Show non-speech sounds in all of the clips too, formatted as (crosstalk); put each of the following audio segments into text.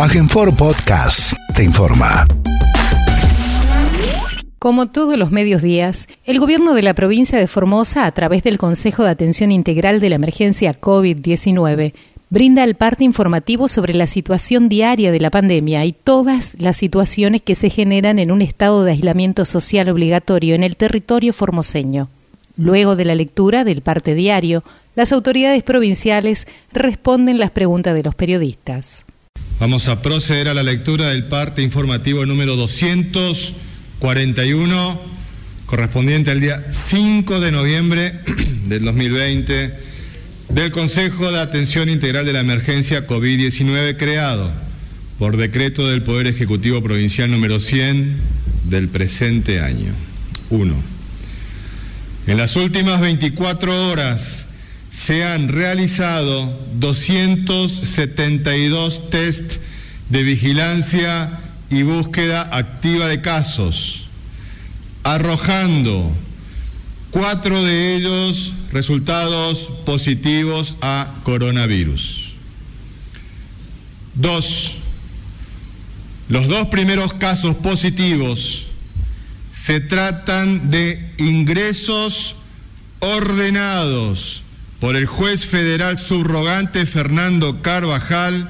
Agenfor Podcast te informa. Como todos los medios días, el gobierno de la provincia de Formosa, a través del Consejo de Atención Integral de la Emergencia COVID-19, brinda el parte informativo sobre la situación diaria de la pandemia y todas las situaciones que se generan en un estado de aislamiento social obligatorio en el territorio formoseño. Luego de la lectura del parte diario, las autoridades provinciales responden las preguntas de los periodistas. Vamos a proceder a la lectura del parte informativo número 241, correspondiente al día 5 de noviembre (clears throat) del 2020, del Consejo de Atención Integral de la Emergencia COVID-19 creado por decreto del Poder Ejecutivo Provincial número 100 del presente año. 1. En las últimas 24 horas, se han realizado 272 test de vigilancia y búsqueda activa de casos, arrojando cuatro de ellos resultados positivos a coronavirus. Dos, los dos primeros casos positivos se tratan de ingresos ordenados por el juez federal subrogante Fernando Carvajal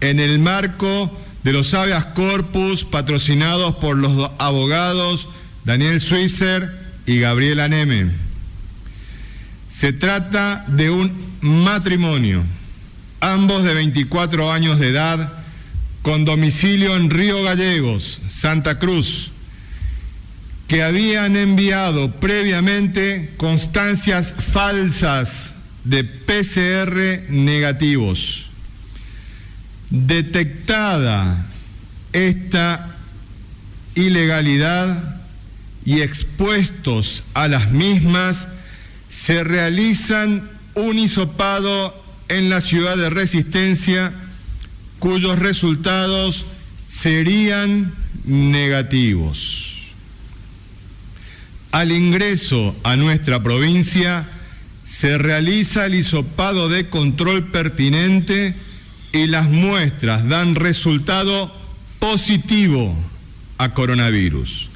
en el marco de los habeas corpus patrocinados por los abogados Daniel Switzer y Gabriela Neme. Se trata de un matrimonio, ambos de 24 años de edad, con domicilio en Río Gallegos, Santa Cruz, que habían enviado previamente constancias falsas de PCR negativos. Detectada esta ilegalidad y expuestos a las mismas, se realizan un hisopado en la ciudad de Resistencia cuyos resultados serían negativos. Al ingreso a nuestra provincia, se realiza el hisopado de control pertinente y las muestras dan resultado positivo a coronavirus,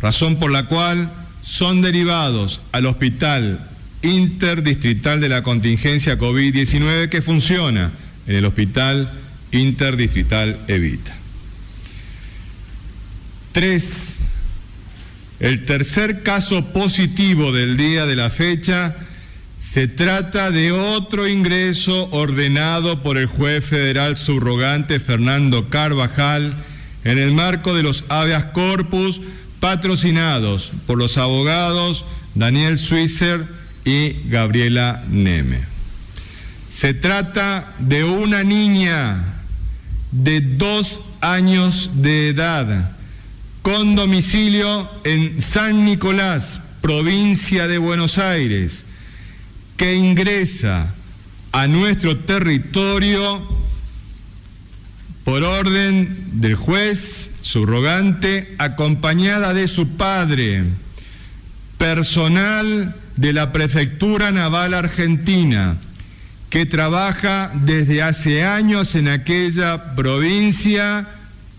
razón por la cual son derivados al Hospital Interdistrital de la Contingencia COVID-19 que funciona en el Hospital Interdistrital Evita. Tres, el tercer caso positivo del día de la fecha se trata de otro ingreso ordenado por el juez federal subrogante Fernando Carvajal en el marco de los habeas corpus patrocinados por los abogados Daniel Switzer y Gabriela Neme. Se trata de una niña de dos años de edad con domicilio en San Nicolás, provincia de Buenos Aires que ingresa a nuestro territorio por orden del juez subrogante, acompañada de su padre, personal de la Prefectura Naval Argentina, que trabaja desde hace años en aquella provincia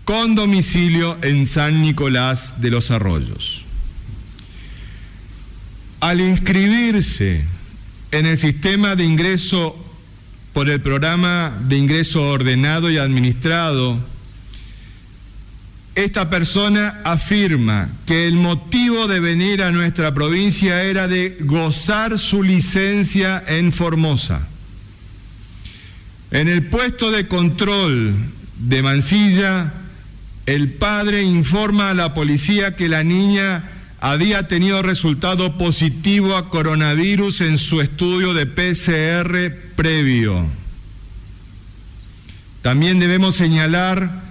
con domicilio en San Nicolás de los Arroyos. Al inscribirse en el sistema de ingreso por el programa de ingreso ordenado y administrado, esta persona afirma que el motivo de venir a nuestra provincia era de gozar su licencia en Formosa. En el puesto de control de Mansilla, el padre informa a la policía que la niña había tenido resultado positivo a coronavirus en su estudio de PCR previo. También debemos señalar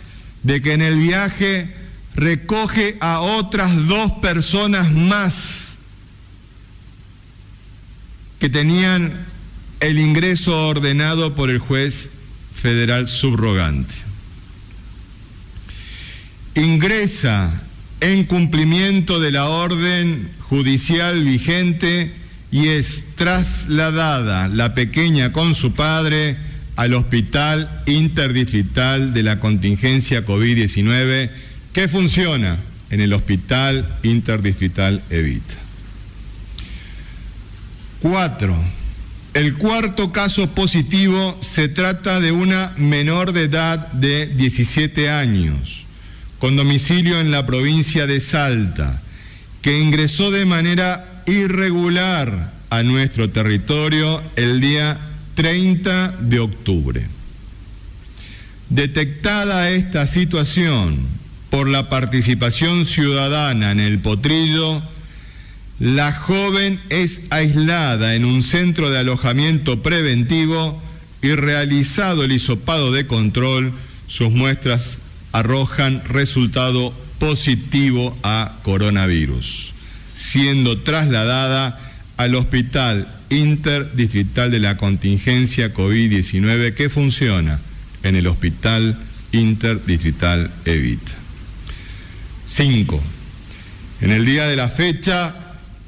de que en el viaje recoge a otras dos personas más que tenían el ingreso ordenado por el juez federal subrogante. Ingresa en cumplimiento de la orden judicial vigente y es trasladada la pequeña con su padre al Hospital Interdistrital de la Contingencia COVID-19 que funciona en el Hospital Interdistrital Evita. Cuatro. El cuarto caso positivo se trata de una menor de edad de 17 años, con domicilio en la provincia de Salta, que ingresó de manera irregular a nuestro territorio el día 30 de octubre. Detectada esta situación por la participación ciudadana en el potrillo, la joven es aislada en un centro de alojamiento preventivo y realizado el hisopado de control, sus muestras arrojan resultado positivo a coronavirus, siendo trasladada al Hospital Interdistrital de la Contingencia COVID-19 que funciona en el Hospital Interdistrital Evita. 5. En el día de la fecha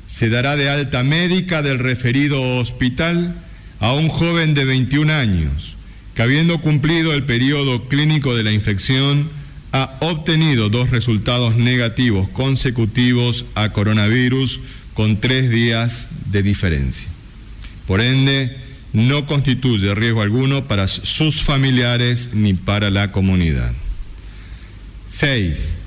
se dará de alta médica del referido hospital a un joven de 21 años que habiendo cumplido el periodo clínico de la infección ha obtenido dos resultados negativos consecutivos a coronavirus con tres días de diferencia. Por ende, no constituye riesgo alguno para sus familiares ni para la comunidad. 6.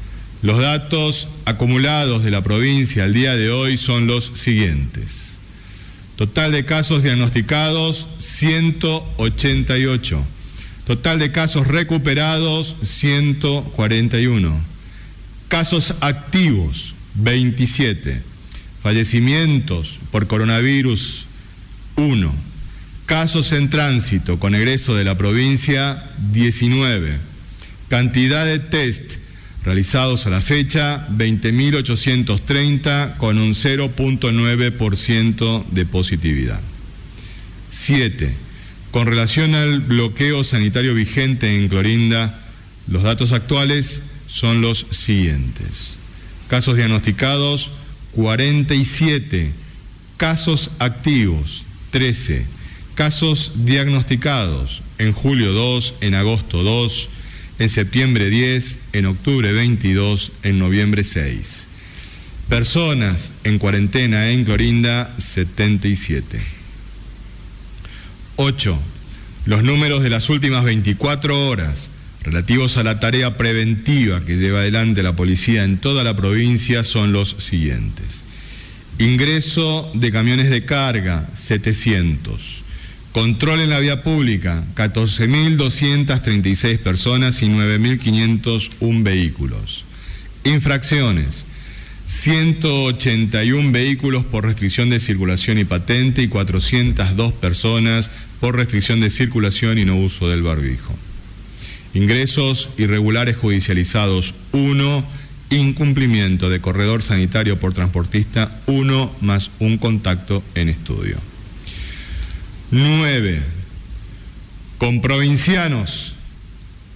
Los datos acumulados de la provincia al día de hoy son los siguientes. Total de casos diagnosticados, 188. Total de casos recuperados, 141. Casos activos, 27. Fallecimientos por coronavirus, 1. Casos en tránsito con egreso de la provincia, 19. Cantidad de test realizados a la fecha, 20.830 con un 0.9% de positividad. 7. Con relación al bloqueo sanitario vigente en Clorinda, los datos actuales son los siguientes. Casos diagnosticados, 47. Casos activos, 13. Casos diagnosticados en julio 2, en agosto 2, en septiembre 10, en octubre 22, en noviembre 6. Personas en cuarentena en Clorinda, 77. 8. Los números de las últimas 24 horas relativos a la tarea preventiva que lleva adelante la policía en toda la provincia son los siguientes. Ingreso de camiones de carga, 700. Control en la vía pública, 14.236 personas y 9.501 vehículos. Infracciones, 181 vehículos por restricción de circulación y patente y 402 personas por restricción de circulación y no uso del barbijo. Ingresos irregulares judicializados 1, incumplimiento de corredor sanitario por transportista 1 más un contacto en estudio. 9. Con provincianos,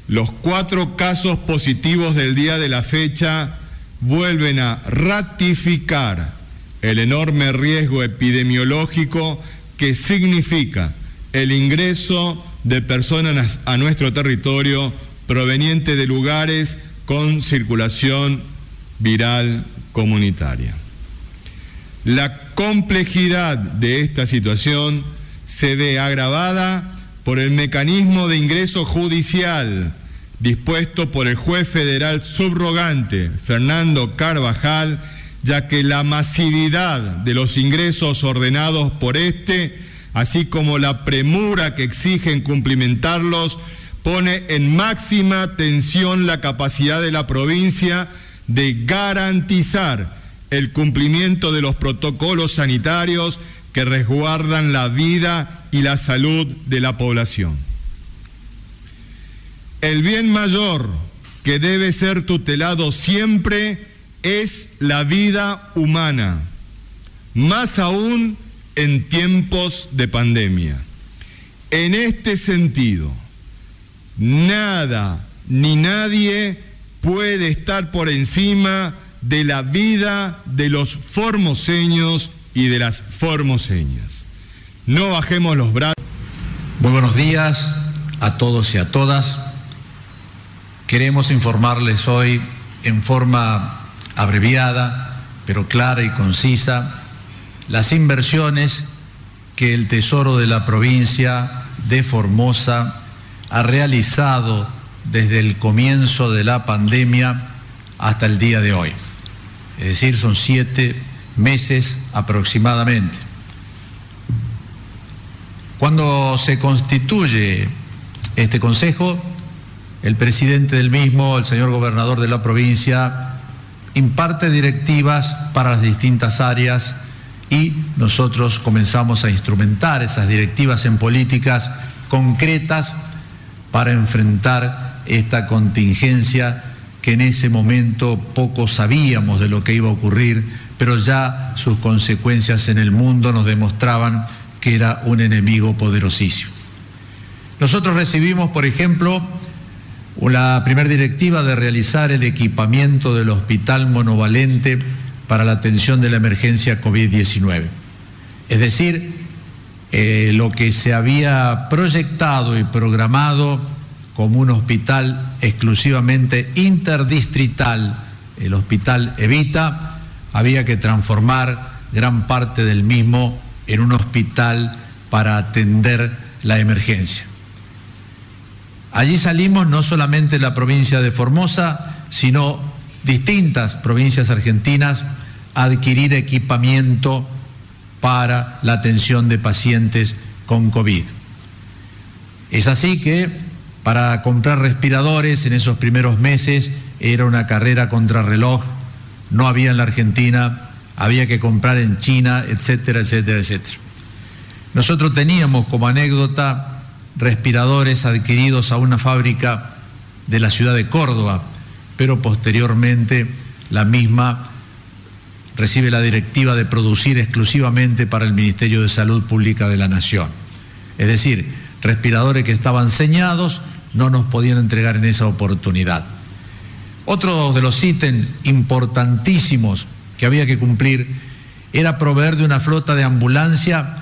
los cuatro casos positivos del día de la fecha vuelven a ratificar el enorme riesgo epidemiológico que significa el ingreso de personas a nuestro territorio proveniente de lugares con circulación viral comunitaria. La complejidad de esta situación se ve agravada por el mecanismo de ingreso judicial dispuesto por el juez federal subrogante Fernando Carvajal, ya que la masividad de los ingresos ordenados por este, así como la premura que exigen cumplimentarlos, pone en máxima tensión la capacidad de la provincia de garantizar el cumplimiento de los protocolos sanitarios que resguardan la vida y la salud de la población. El bien mayor que debe ser tutelado siempre es la vida humana, más aún en tiempos de pandemia. En este sentido, nada ni nadie puede estar por encima de la vida de los formoseños y de las formoseñas. No bajemos los brazos. Muy buenos días a todos y a todas. Queremos informarles hoy en forma abreviada, pero clara y concisa, las inversiones que el Tesoro de la provincia de Formosa ha realizado desde el comienzo de la pandemia hasta el día de hoy. Es decir, son siete meses aproximadamente. Cuando se constituye este Consejo, el presidente del mismo, el señor gobernador de la provincia, imparte directivas para las distintas áreas y nosotros comenzamos a instrumentar esas directivas en políticas concretas para enfrentar esta contingencia que en ese momento poco sabíamos de lo que iba a ocurrir, pero ya sus consecuencias en el mundo nos demostraban que era un enemigo poderosísimo. Nosotros recibimos, por ejemplo, la primera directiva de realizar el equipamiento del hospital monovalente para la atención de la emergencia COVID-19. Es decir, eh, lo que se había proyectado y programado como un hospital exclusivamente interdistrital, el hospital Evita, había que transformar gran parte del mismo en un hospital para atender la emergencia. Allí salimos no solamente la provincia de Formosa, sino distintas provincias argentinas a adquirir equipamiento para la atención de pacientes con COVID. Es así que para comprar respiradores en esos primeros meses era una carrera contra reloj, no había en la Argentina, había que comprar en China, etcétera, etcétera, etcétera. Nosotros teníamos como anécdota respiradores adquiridos a una fábrica de la ciudad de Córdoba, pero posteriormente la misma recibe la directiva de producir exclusivamente para el Ministerio de Salud Pública de la Nación. Es decir, respiradores que estaban señados no nos podían entregar en esa oportunidad. Otro de los ítems importantísimos que había que cumplir era proveer de una flota de ambulancia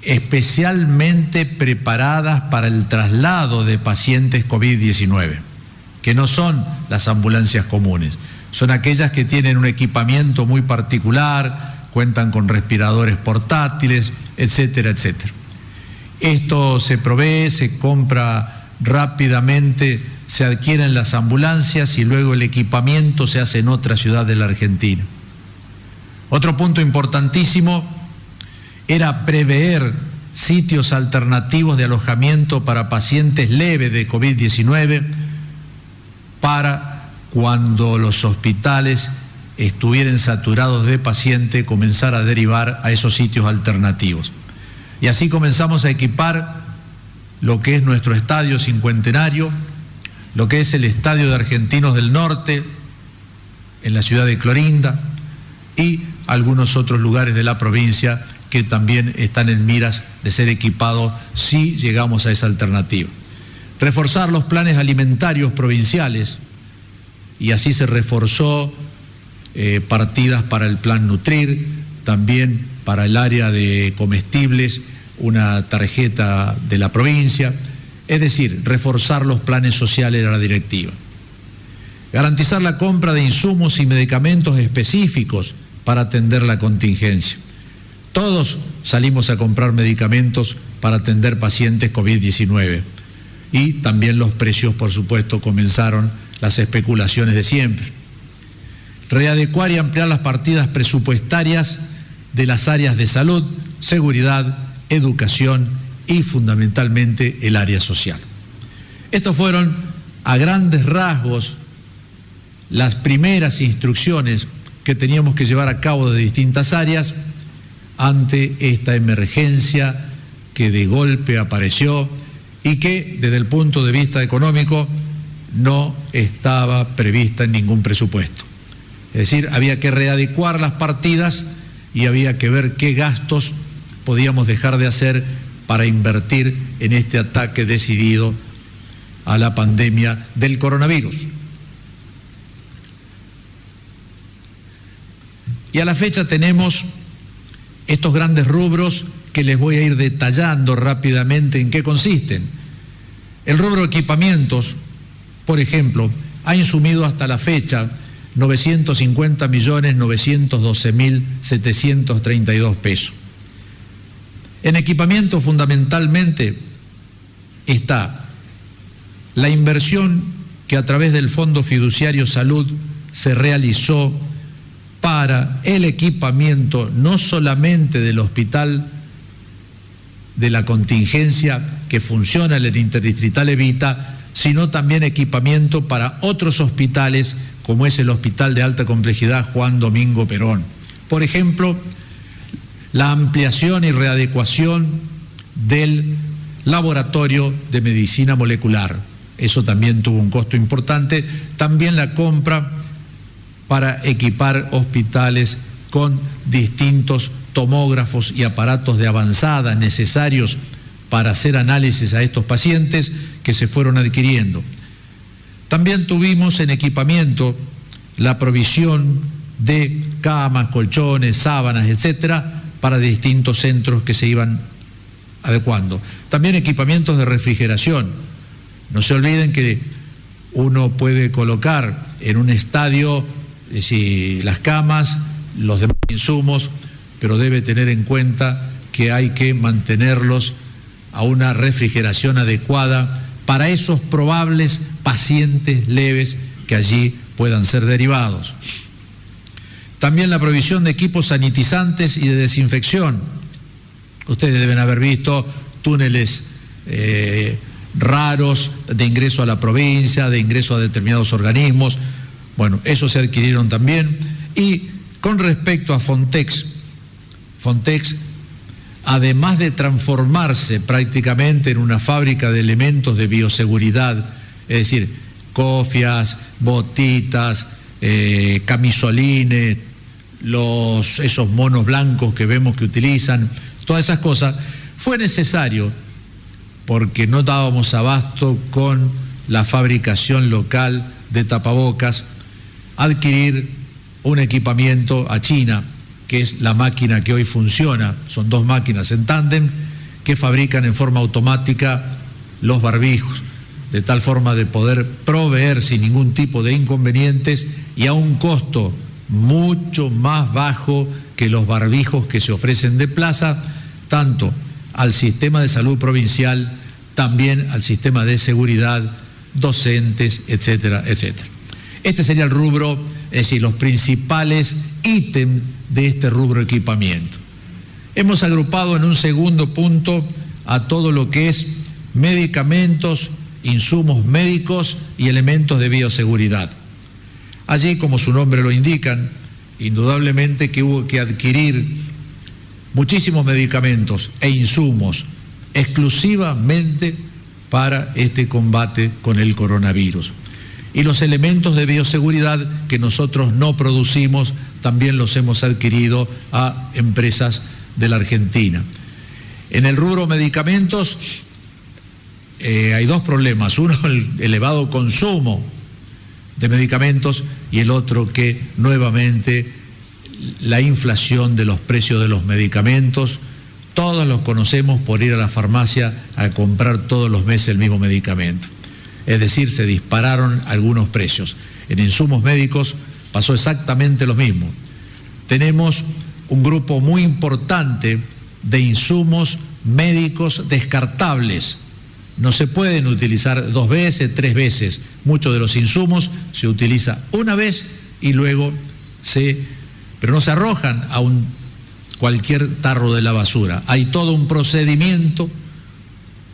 especialmente preparadas para el traslado de pacientes COVID-19, que no son las ambulancias comunes, son aquellas que tienen un equipamiento muy particular, cuentan con respiradores portátiles, etcétera, etcétera. Esto se provee, se compra rápidamente, se adquieren las ambulancias y luego el equipamiento se hace en otra ciudad de la Argentina. Otro punto importantísimo era prever sitios alternativos de alojamiento para pacientes leves de COVID-19 para cuando los hospitales estuvieran saturados de pacientes comenzar a derivar a esos sitios alternativos. Y así comenzamos a equipar lo que es nuestro estadio cincuentenario, lo que es el estadio de Argentinos del Norte, en la ciudad de Clorinda, y algunos otros lugares de la provincia que también están en miras de ser equipados si llegamos a esa alternativa. Reforzar los planes alimentarios provinciales y así se reforzó eh, partidas para el plan Nutrir, también para el área de comestibles, una tarjeta de la provincia, es decir, reforzar los planes sociales de la directiva. Garantizar la compra de insumos y medicamentos específicos para atender la contingencia. Todos salimos a comprar medicamentos para atender pacientes COVID-19. Y también los precios, por supuesto, comenzaron las especulaciones de siempre. Readecuar y ampliar las partidas presupuestarias de las áreas de salud, seguridad, educación y fundamentalmente el área social. Estos fueron a grandes rasgos las primeras instrucciones que teníamos que llevar a cabo de distintas áreas ante esta emergencia que de golpe apareció y que desde el punto de vista económico no estaba prevista en ningún presupuesto. Es decir, había que readecuar las partidas y había que ver qué gastos podíamos dejar de hacer para invertir en este ataque decidido a la pandemia del coronavirus. Y a la fecha tenemos estos grandes rubros que les voy a ir detallando rápidamente en qué consisten. El rubro equipamientos, por ejemplo, ha insumido hasta la fecha 950 millones 912 mil 732 pesos. En equipamiento fundamentalmente está la inversión que a través del Fondo Fiduciario Salud se realizó para el equipamiento no solamente del hospital de la contingencia que funciona en el Interdistrital Evita, sino también equipamiento para otros hospitales como es el Hospital de Alta Complejidad Juan Domingo Perón. Por ejemplo, la ampliación y readecuación del laboratorio de medicina molecular. Eso también tuvo un costo importante. También la compra para equipar hospitales con distintos tomógrafos y aparatos de avanzada necesarios para hacer análisis a estos pacientes que se fueron adquiriendo. También tuvimos en equipamiento la provisión de camas, colchones, sábanas, etcétera, para distintos centros que se iban adecuando. También equipamientos de refrigeración. No se olviden que uno puede colocar en un estadio si las camas, los demás insumos, pero debe tener en cuenta que hay que mantenerlos a una refrigeración adecuada para esos probables pacientes leves que allí puedan ser derivados. También la provisión de equipos sanitizantes y de desinfección. Ustedes deben haber visto túneles eh, raros de ingreso a la provincia, de ingreso a determinados organismos. Bueno, esos se adquirieron también. Y con respecto a Fontex, Fontex, además de transformarse prácticamente en una fábrica de elementos de bioseguridad, es decir, cofias, botitas, eh, camisolines, los, esos monos blancos que vemos que utilizan, todas esas cosas, fue necesario, porque no dábamos abasto con la fabricación local de tapabocas, adquirir un equipamiento a China, que es la máquina que hoy funciona, son dos máquinas en tándem, que fabrican en forma automática los barbijos de tal forma de poder proveer sin ningún tipo de inconvenientes y a un costo mucho más bajo que los barbijos que se ofrecen de plaza, tanto al sistema de salud provincial, también al sistema de seguridad, docentes, etcétera, etcétera. Este sería el rubro, es decir, los principales ítems de este rubro equipamiento. Hemos agrupado en un segundo punto a todo lo que es medicamentos, insumos médicos y elementos de bioseguridad. Allí, como su nombre lo indican, indudablemente que hubo que adquirir muchísimos medicamentos e insumos exclusivamente para este combate con el coronavirus. Y los elementos de bioseguridad que nosotros no producimos también los hemos adquirido a empresas de la Argentina. En el rubro medicamentos eh, hay dos problemas. Uno, el elevado consumo de medicamentos y el otro que nuevamente la inflación de los precios de los medicamentos. Todos los conocemos por ir a la farmacia a comprar todos los meses el mismo medicamento. Es decir, se dispararon algunos precios. En insumos médicos pasó exactamente lo mismo. Tenemos un grupo muy importante de insumos médicos descartables no se pueden utilizar dos veces, tres veces. Muchos de los insumos se utiliza una vez y luego se, pero no se arrojan a un cualquier tarro de la basura. Hay todo un procedimiento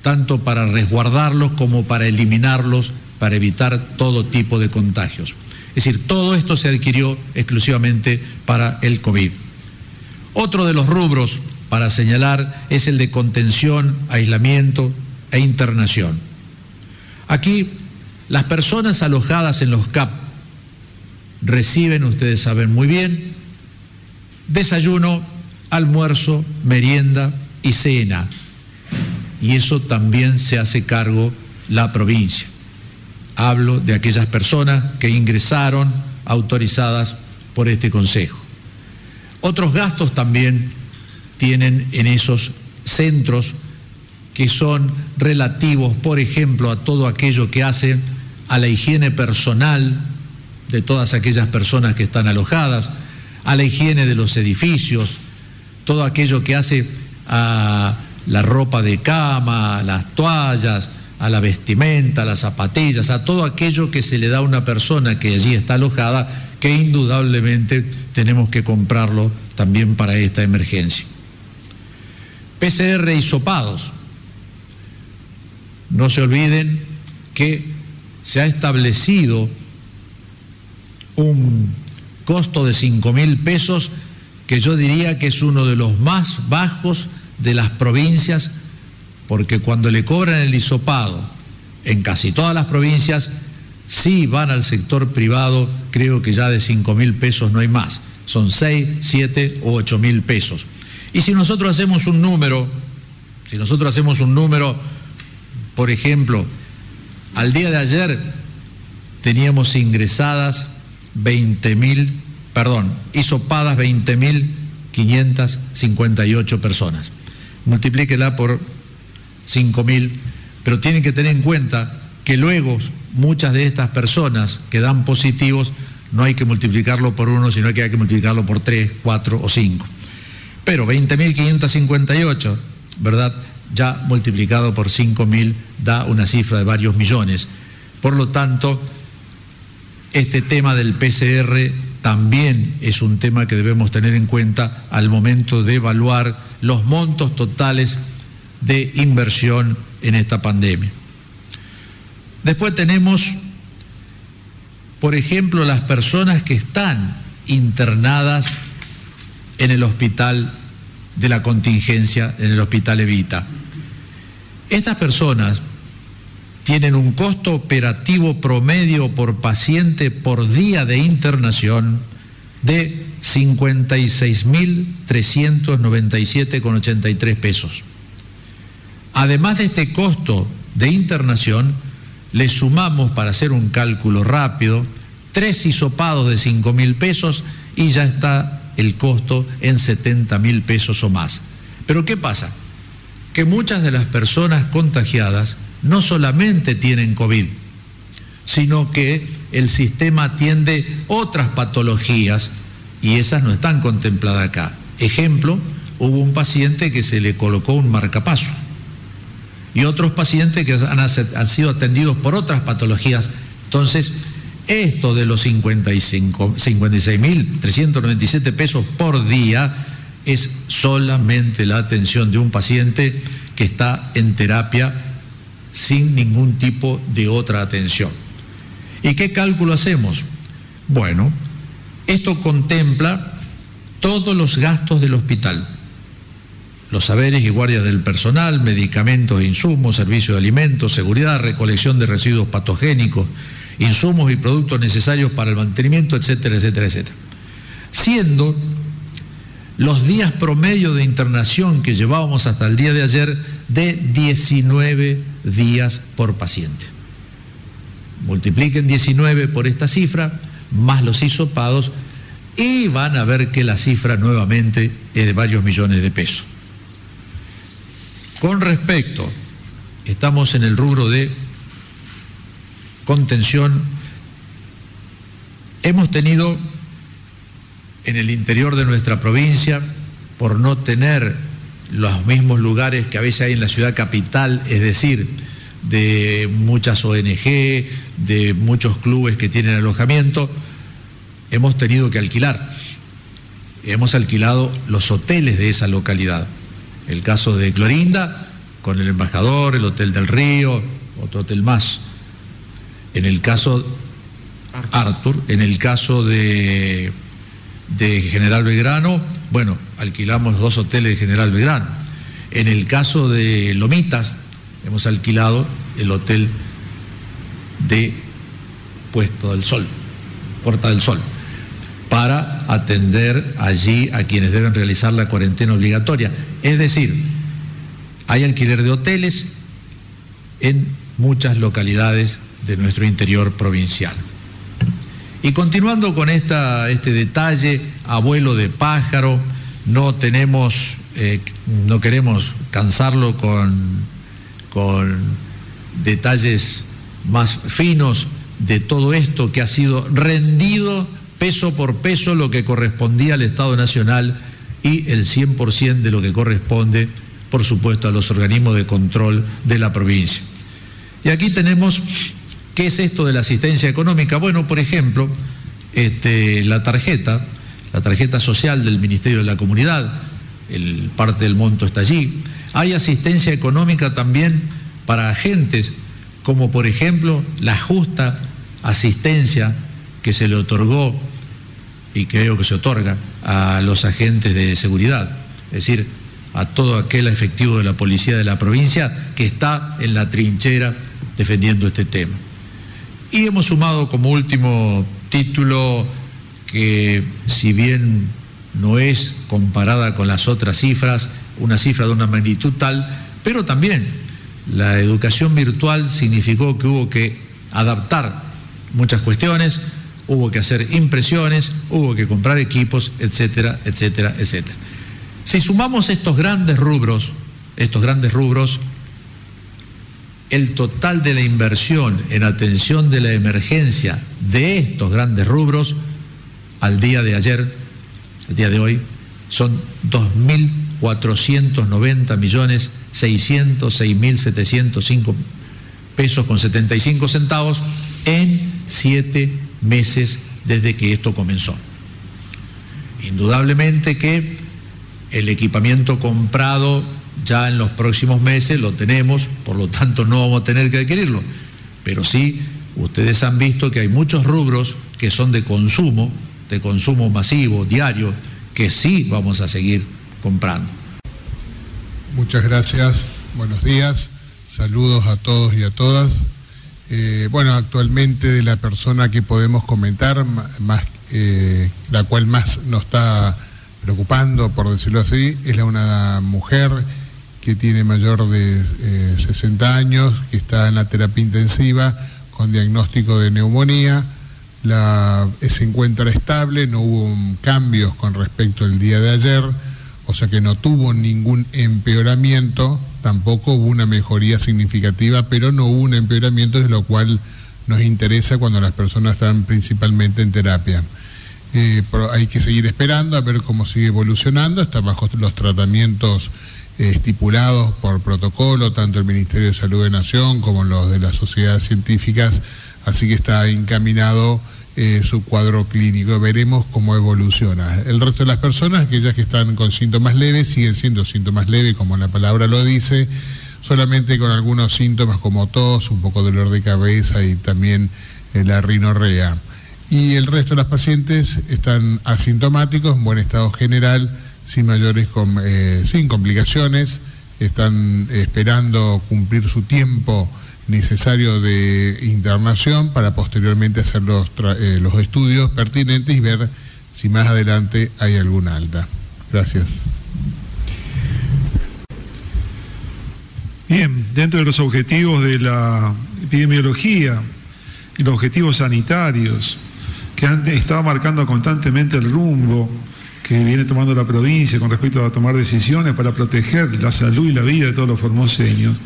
tanto para resguardarlos como para eliminarlos, para evitar todo tipo de contagios. Es decir, todo esto se adquirió exclusivamente para el COVID. Otro de los rubros para señalar es el de contención, aislamiento, e internación. Aquí, las personas alojadas en los CAP reciben, ustedes saben muy bien, desayuno, almuerzo, merienda y cena. Y eso también se hace cargo la provincia. Hablo de aquellas personas que ingresaron autorizadas por este Consejo. Otros gastos también tienen en esos centros que son relativos, por ejemplo, a todo aquello que hace a la higiene personal de todas aquellas personas que están alojadas, a la higiene de los edificios, todo aquello que hace a la ropa de cama, a las toallas, a la vestimenta, a las zapatillas, a todo aquello que se le da a una persona que allí está alojada, que indudablemente tenemos que comprarlo también para esta emergencia. PCR y sopados. No se olviden que se ha establecido un costo de 5 mil pesos que yo diría que es uno de los más bajos de las provincias, porque cuando le cobran el hisopado en casi todas las provincias, sí van al sector privado, creo que ya de 5 mil pesos no hay más, son 6, 7 o 8 mil pesos. Y si nosotros hacemos un número, si nosotros hacemos un número, por ejemplo, al día de ayer teníamos ingresadas 20 mil, perdón, hisopadas 20 mil 558 personas. Multiplíquela por 5 mil, pero tienen que tener en cuenta que luego muchas de estas personas que dan positivos no hay que multiplicarlo por uno, sino que hay que multiplicarlo por 3, 4 o 5. Pero 20.558, ¿verdad? Ya multiplicado por 5.000 da una cifra de varios millones. Por lo tanto, este tema del PCR también es un tema que debemos tener en cuenta al momento de evaluar los montos totales de inversión en esta pandemia. Después tenemos, por ejemplo, las personas que están internadas en el hospital de la contingencia, en el hospital Evita. Estas personas tienen un costo operativo promedio por paciente por día de internación de 56.397,83 pesos. Además de este costo de internación, le sumamos, para hacer un cálculo rápido, tres hisopados de 5.000 pesos y ya está el costo en 70 mil pesos o más. Pero ¿qué pasa? Que muchas de las personas contagiadas no solamente tienen COVID, sino que el sistema atiende otras patologías y esas no están contempladas acá. Ejemplo, hubo un paciente que se le colocó un marcapaso y otros pacientes que han, han sido atendidos por otras patologías. Entonces, esto de los 56.397 pesos por día es solamente la atención de un paciente que está en terapia sin ningún tipo de otra atención. ¿Y qué cálculo hacemos? Bueno, esto contempla todos los gastos del hospital, los saberes y guardias del personal, medicamentos e insumos, servicio de alimentos, seguridad, recolección de residuos patogénicos, insumos y productos necesarios para el mantenimiento, etcétera, etcétera, etcétera. Siendo los días promedio de internación que llevábamos hasta el día de ayer de 19 días por paciente. Multipliquen 19 por esta cifra, más los hisopados, y van a ver que la cifra nuevamente es de varios millones de pesos. Con respecto, estamos en el rubro de contención, hemos tenido en el interior de nuestra provincia, por no tener los mismos lugares que a veces hay en la ciudad capital, es decir, de muchas ONG, de muchos clubes que tienen alojamiento, hemos tenido que alquilar. Hemos alquilado los hoteles de esa localidad. El caso de Clorinda, con el embajador, el Hotel del Río, otro hotel más en el caso Arthur, en el caso de, de General Belgrano, bueno, alquilamos dos hoteles de General Belgrano. En el caso de Lomitas, hemos alquilado el hotel de Puesto del Sol, Puerta del Sol, para atender allí a quienes deben realizar la cuarentena obligatoria. Es decir, hay alquiler de hoteles en muchas localidades de nuestro interior provincial. Y continuando con esta, este detalle, abuelo de pájaro, no tenemos, eh, no queremos cansarlo con con detalles más finos de todo esto que ha sido rendido peso por peso lo que correspondía al Estado Nacional y el 100% de lo que corresponde, por supuesto, a los organismos de control de la provincia. Y aquí tenemos, ¿qué es esto de la asistencia económica? Bueno, por ejemplo, este, la tarjeta, la tarjeta social del Ministerio de la Comunidad, el, parte del monto está allí. Hay asistencia económica también para agentes, como por ejemplo la justa asistencia que se le otorgó y creo que se otorga a los agentes de seguridad, es decir, a todo aquel efectivo de la policía de la provincia que está en la trinchera defendiendo este tema. Y hemos sumado como último título que si bien no es comparada con las otras cifras, una cifra de una magnitud tal, pero también la educación virtual significó que hubo que adaptar muchas cuestiones, hubo que hacer impresiones, hubo que comprar equipos, etcétera, etcétera, etcétera. Si sumamos estos grandes rubros, estos grandes rubros, el total de la inversión en atención de la emergencia de estos grandes rubros al día de ayer, al día de hoy, son 2.490 millones 606.705 pesos con 75 centavos en siete meses desde que esto comenzó. Indudablemente que el equipamiento comprado ya en los próximos meses lo tenemos, por lo tanto no vamos a tener que adquirirlo. Pero sí, ustedes han visto que hay muchos rubros que son de consumo, de consumo masivo, diario, que sí vamos a seguir comprando. Muchas gracias, buenos días, saludos a todos y a todas. Eh, bueno, actualmente de la persona que podemos comentar, más, eh, la cual más nos está preocupando, por decirlo así, es la una mujer que tiene mayor de 60 eh, años, que está en la terapia intensiva con diagnóstico de neumonía. La, se encuentra estable, no hubo cambios con respecto al día de ayer, o sea que no tuvo ningún empeoramiento, tampoco hubo una mejoría significativa, pero no hubo un empeoramiento, de lo cual nos interesa cuando las personas están principalmente en terapia. Eh, hay que seguir esperando a ver cómo sigue evolucionando, está bajo los tratamientos eh, estipulados por protocolo, tanto el Ministerio de Salud de Nación como los de las sociedades científicas, así que está encaminado eh, su cuadro clínico. Veremos cómo evoluciona. El resto de las personas, aquellas que están con síntomas leves, siguen siendo síntomas leves, como la palabra lo dice, solamente con algunos síntomas como tos, un poco dolor de cabeza y también eh, la rinorrea. Y el resto de las pacientes están asintomáticos, en buen estado general, sin mayores eh, sin complicaciones, están esperando cumplir su tiempo necesario de internación para posteriormente hacer los, eh, los estudios pertinentes y ver si más adelante hay alguna alta. Gracias. Bien, dentro de los objetivos de la epidemiología y los objetivos sanitarios que han estado marcando constantemente el rumbo que viene tomando la provincia con respecto a tomar decisiones para proteger la salud y la vida de todos los formoseños,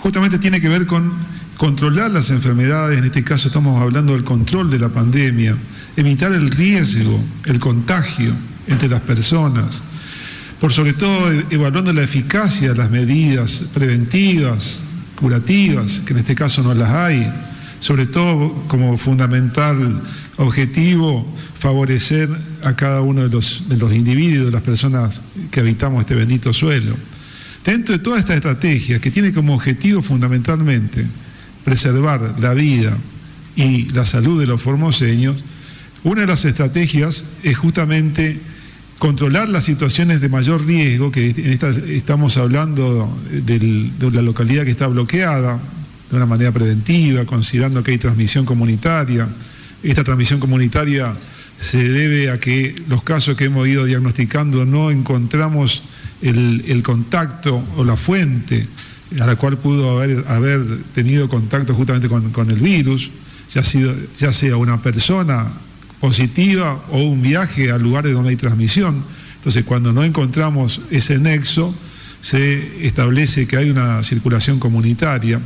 justamente tiene que ver con controlar las enfermedades, en este caso estamos hablando del control de la pandemia, evitar el riesgo, el contagio entre las personas, por sobre todo evaluando la eficacia de las medidas preventivas, curativas, que en este caso no las hay, sobre todo como fundamental objetivo favorecer a cada uno de los, de los individuos, de las personas que habitamos este bendito suelo. Dentro de toda esta estrategia que tiene como objetivo fundamentalmente preservar la vida y la salud de los formoseños, una de las estrategias es justamente controlar las situaciones de mayor riesgo, que en esta, estamos hablando de la localidad que está bloqueada de una manera preventiva, considerando que hay transmisión comunitaria, esta transmisión comunitaria se debe a que los casos que hemos ido diagnosticando no encontramos el, contacto o la fuente a la cual pudo haber, tenido contacto justamente con, el virus, ya, ya sea una persona positiva o un viaje a lugares donde hay transmisión. Entonces, cuando no encontramos ese nexo, se establece que hay una circulación comunitaria.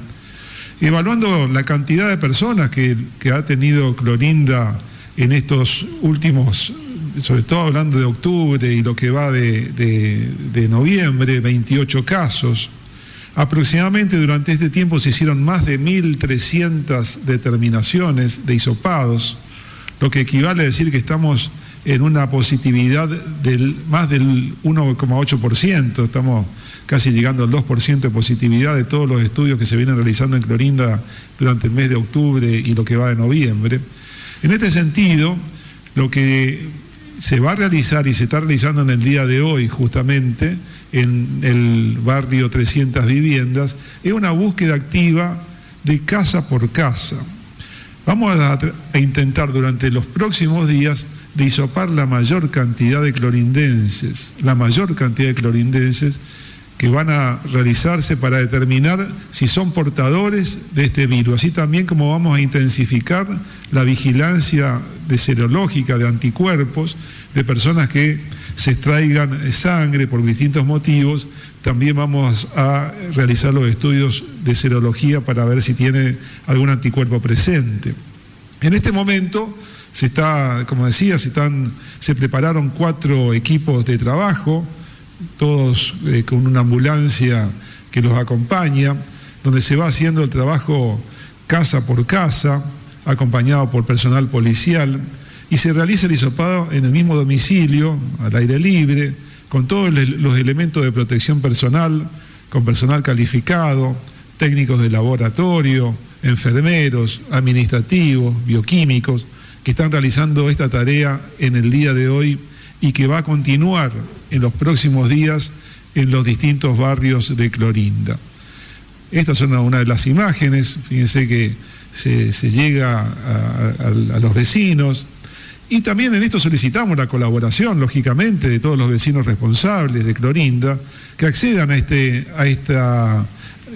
Evaluando la cantidad de personas que, ha tenido Clorinda en estos últimos, sobre todo hablando de octubre y lo que va de, noviembre, 28 casos, Aproximadamente durante este tiempo se hicieron más de 1.300 determinaciones de hisopados, lo que equivale a decir que estamos en una positividad del más del 1,8%, estamos casi llegando al 2% de positividad de todos los estudios que se vienen realizando en Clorinda durante el mes de octubre y lo que va de noviembre. En este sentido, lo que se va a realizar y se está realizando en el día de hoy justamente en el barrio 300 viviendas es una búsqueda activa de casa por casa. Vamos a, intentar durante los próximos días disopar la mayor cantidad de clorindenses, la mayor cantidad de clorindenses que van a realizarse para determinar si son portadores de este virus, así también como vamos a intensificar la vigilancia de serológica de anticuerpos de personas que se extraigan sangre por distintos motivos, también vamos a realizar los estudios de serología para ver si tiene algún anticuerpo presente. En este momento se está, como decía, se, se prepararon cuatro equipos de trabajo, todos eh, con una ambulancia que los acompaña, donde se va haciendo el trabajo casa por casa, acompañado por personal policial, y se realiza el hisopado en el mismo domicilio, al aire libre, con todos los elementos de protección personal, con personal calificado, técnicos de laboratorio, enfermeros, administrativos, bioquímicos, que están realizando esta tarea en el día de hoy y que va a continuar en los próximos días en los distintos barrios de Clorinda. Estas son una de las imágenes, fíjense que se, llega a los vecinos, y también en esto solicitamos la colaboración, lógicamente, de todos los vecinos responsables de Clorinda, que accedan a este, a esta,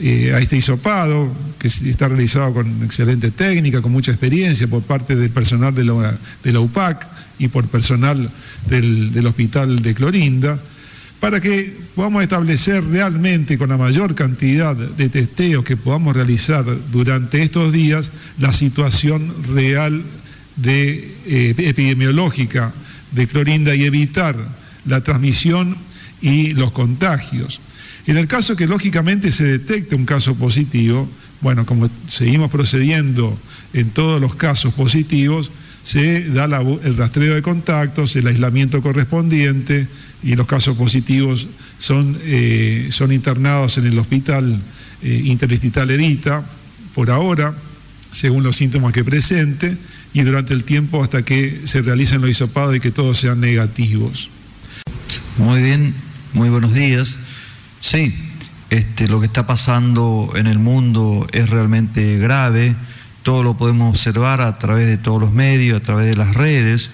a este hisopado, que está realizado con excelente técnica, con mucha experiencia por parte del personal de la, de la UPAC y por personal del, del Hospital de Clorinda, para que podamos establecer realmente con la mayor cantidad de testeos que podamos realizar durante estos días la situación real de, eh, epidemiológica de Clorinda y evitar la transmisión y los contagios. En el caso que lógicamente se detecte un caso positivo, bueno, como seguimos procediendo en todos los casos positivos, se da el rastreo de contactos, el aislamiento correspondiente y los casos positivos son, eh, internados en el hospital eh, Erita por ahora, según los síntomas que presente y durante el tiempo hasta que se realicen los hisopados y que todos sean negativos. Muy bien, muy buenos días. Sí, este, lo que está pasando en el mundo es realmente grave, todo lo podemos observar a través de todos los medios, a través de las redes,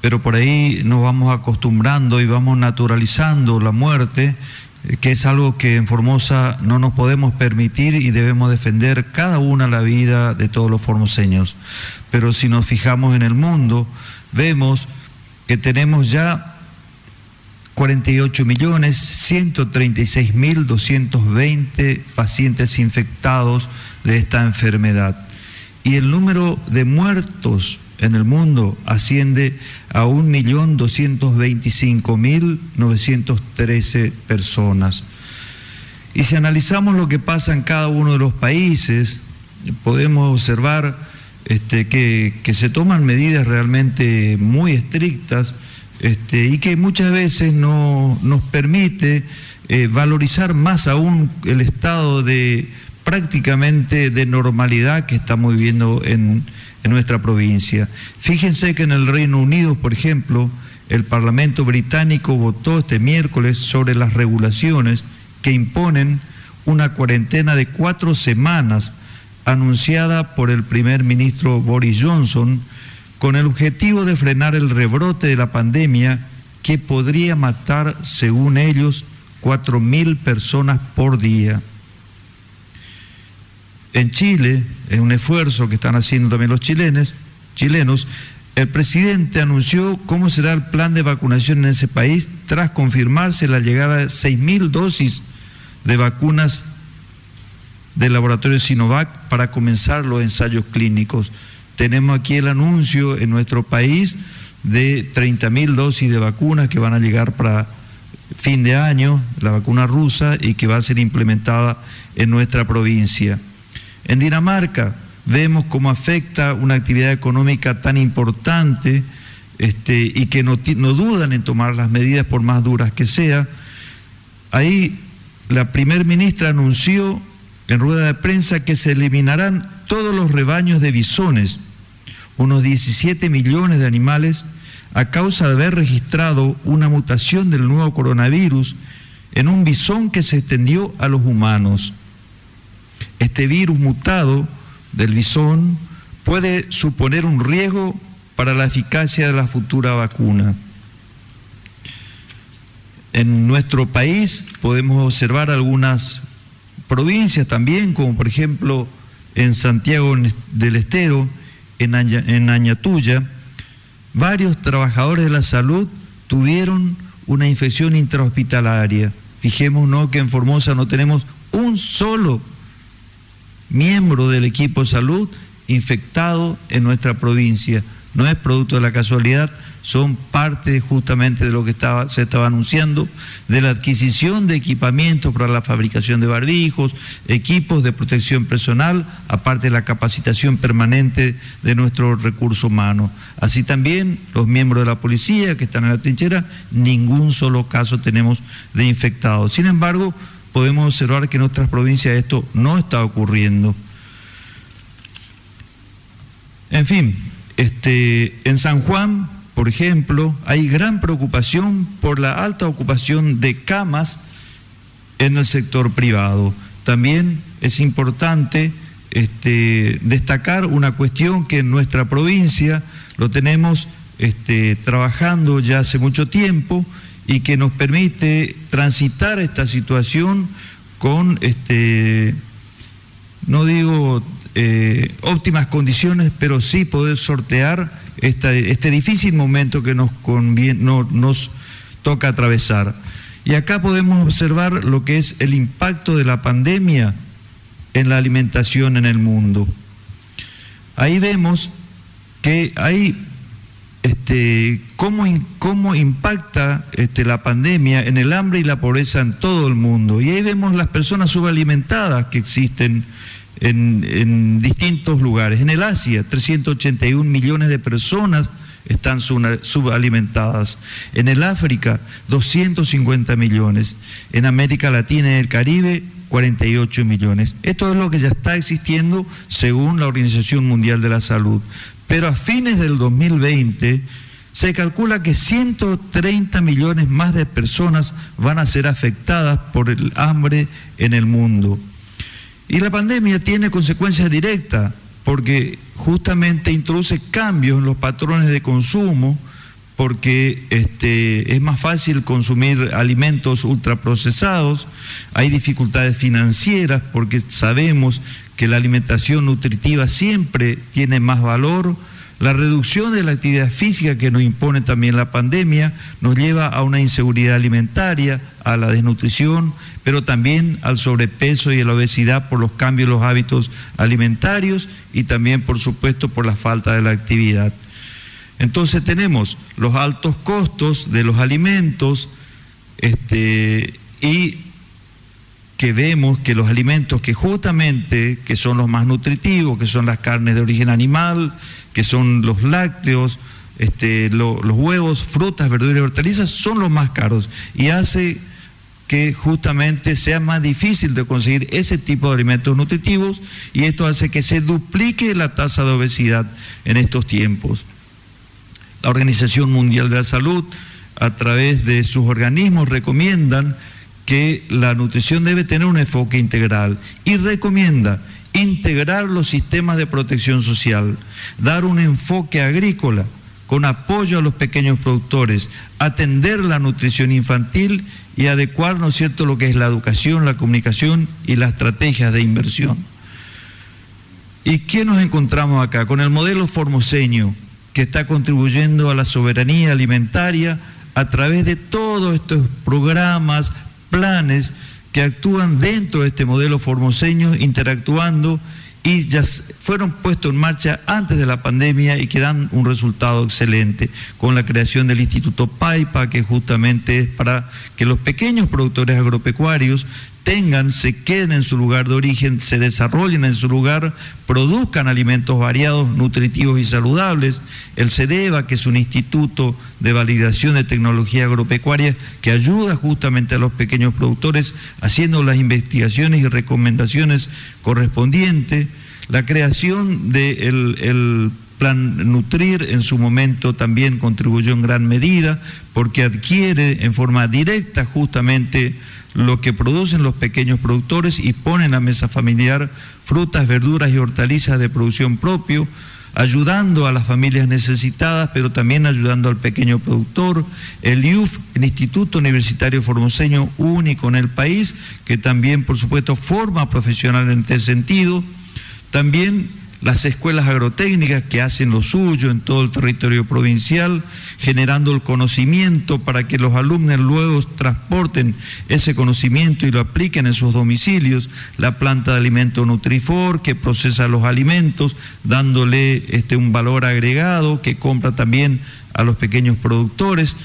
pero por ahí nos vamos acostumbrando y vamos naturalizando la muerte eh, que es algo que en Formosa no nos podemos permitir y debemos defender cada una la vida de todos los formoseños. Pero si nos fijamos en el mundo, vemos que tenemos ya 48 millones 136 mil 220 pacientes infectados de esta enfermedad. Y el número de muertos en el mundo asciende a 1.225.913 personas. Y si analizamos lo que pasa en cada uno de los países, podemos observar este, que, se toman medidas realmente muy estrictas este, y que muchas veces no, nos permite eh, valorizar más aún el estado de prácticamente de normalidad que estamos viviendo en, en nuestra provincia. Fíjense que en el Reino Unido, por ejemplo, el Parlamento británico votó este miércoles sobre las regulaciones que imponen una cuarentena de cuatro semanas anunciada por el primer ministro Boris Johnson con el objetivo de frenar el rebrote de la pandemia que podría matar, según ellos, cuatro mil personas por día. En Chile, en un esfuerzo que están haciendo también los chilenos, el presidente anunció cómo será el plan de vacunación en ese país tras confirmarse la llegada de 6.000 dosis de vacunas del laboratorio Sinovac para comenzar los ensayos clínicos. Tenemos aquí el anuncio en nuestro país de 30.000 dosis de vacunas que van a llegar para fin de año, la vacuna rusa, y que va a ser implementada en nuestra provincia. En Dinamarca vemos cómo afecta una actividad económica tan importante este, y que no, no dudan en tomar las medidas por más duras que sea. Ahí la primer ministra anunció en rueda de prensa que se eliminarán todos los rebaños de bisones, unos 17 millones de animales, a causa de haber registrado una mutación del nuevo coronavirus en un bisón que se extendió a los humanos. Este virus mutado del bisón puede suponer un riesgo para la eficacia de la futura vacuna. En nuestro país podemos observar algunas provincias también, como por ejemplo en Santiago del Estero, en, en Añatuya, varios trabajadores de la salud tuvieron una infección intrahospitalaria. Fijémonos que en Formosa no tenemos un solo miembro del equipo de salud infectado en nuestra provincia. No es producto de la casualidad, son parte justamente de lo que se estaba anunciando, de la adquisición de equipamientos para la fabricación de barbijos, equipos de protección personal, aparte de la capacitación permanente de nuestro recurso humano. Así también los miembros de la policía que están en la trinchera, ningún solo caso tenemos de infectados. Sin embargo, podemos observar que en otras provincias esto no está ocurriendo. En fin, este, en San Juan por ejemplo, hay gran preocupación por la alta ocupación de camas en el sector privado. También es importante este, destacar una cuestión que en nuestra provincia lo tenemos este, trabajando ya hace mucho tiempo y que nos permite transitar esta situación con, no digo eh, óptimas condiciones, pero sí poder sortear este difícil momento que nos, toca atravesar. Y acá podemos observar lo que es el impacto de la pandemia en la alimentación en el mundo. Ahí vemos que hay este, cómo, cómo impacta este, la pandemia en el hambre y la pobreza en todo el mundo. Y ahí vemos las personas subalimentadas que existen en, distintos lugares. En el Asia, 381 millones de personas están subalimentadas. En el África, 250 millones. En América Latina y el Caribe, 48 millones. Esto es lo que ya está existiendo según la Organización Mundial de la Salud. Pero a fines del 2020 se calcula que 130 millones más de personas van a ser afectadas por el hambre en el mundo. Y la pandemia tiene consecuencias directas porque justamente introduce cambios en los patrones de consumo, porque este, es más fácil consumir alimentos ultraprocesados, hay dificultades financieras porque sabemos que la alimentación nutritiva siempre tiene más valor, la reducción de la actividad física que nos impone también la pandemia nos lleva a una inseguridad alimentaria, a la desnutrición, pero también al sobrepeso y a la obesidad por los cambios en los hábitos alimentarios y también, por supuesto, por la falta de la actividad. Entonces tenemos los altos costos de los alimentos este, y que vemos que los alimentos que justamente, que son los más nutritivos, que son las carnes de origen animal, que son los lácteos, este, los huevos, frutas, verduras y hortalizas, son los más caros y hace que justamente sea más difícil de conseguir ese tipo de alimentos nutritivos y esto hace que se duplique la tasa de obesidad en estos tiempos. La Organización Mundial de la Salud, a través de sus organismos, recomiendan que la nutrición debe tener un enfoque integral y recomienda integrar los sistemas de protección social, dar un enfoque agrícola con apoyo a los pequeños productores, atender la nutrición infantil y adecuar, ¿no es cierto?, lo que es la educación, la comunicación y las estrategias de inversión. ¿Y qué nos encontramos acá? Con el modelo formoseño, que está contribuyendo a la soberanía alimentaria a través de todos estos programas, planes que actúan dentro de este modelo formoseño, interactuando y ya fueron puestos en marcha antes de la pandemia y que dan un resultado excelente con la creación del Instituto PAIPA, que justamente es para que los pequeños productores agropecuarios tengan, se queden en su lugar de origen, se desarrollen en su lugar, produzcan alimentos variados, nutritivos y saludables. El CEDEVA, que es un instituto de validación de tecnología agropecuaria que ayuda justamente a los pequeños productores haciendo las investigaciones y recomendaciones correspondientes. La creación del plan Nutrir en su momento también contribuyó en gran medida porque adquiere en forma directa justamente lo que producen los pequeños productores y ponen a mesa familiar frutas, verduras y hortalizas de producción propio, ayudando a las familias necesitadas, pero también ayudando al pequeño productor. El IUF, el Instituto Universitario Formoseño, único en el país, que también, por supuesto, forma profesional en este sentido. También las escuelas agrotécnicas que hacen lo suyo en todo el territorio provincial, generando el conocimiento para que los alumnos luego transporten ese conocimiento y lo apliquen en sus domicilios, la planta de alimento Nutrifor que procesa los alimentos, dándole este, un valor agregado que compra también a los pequeños productores.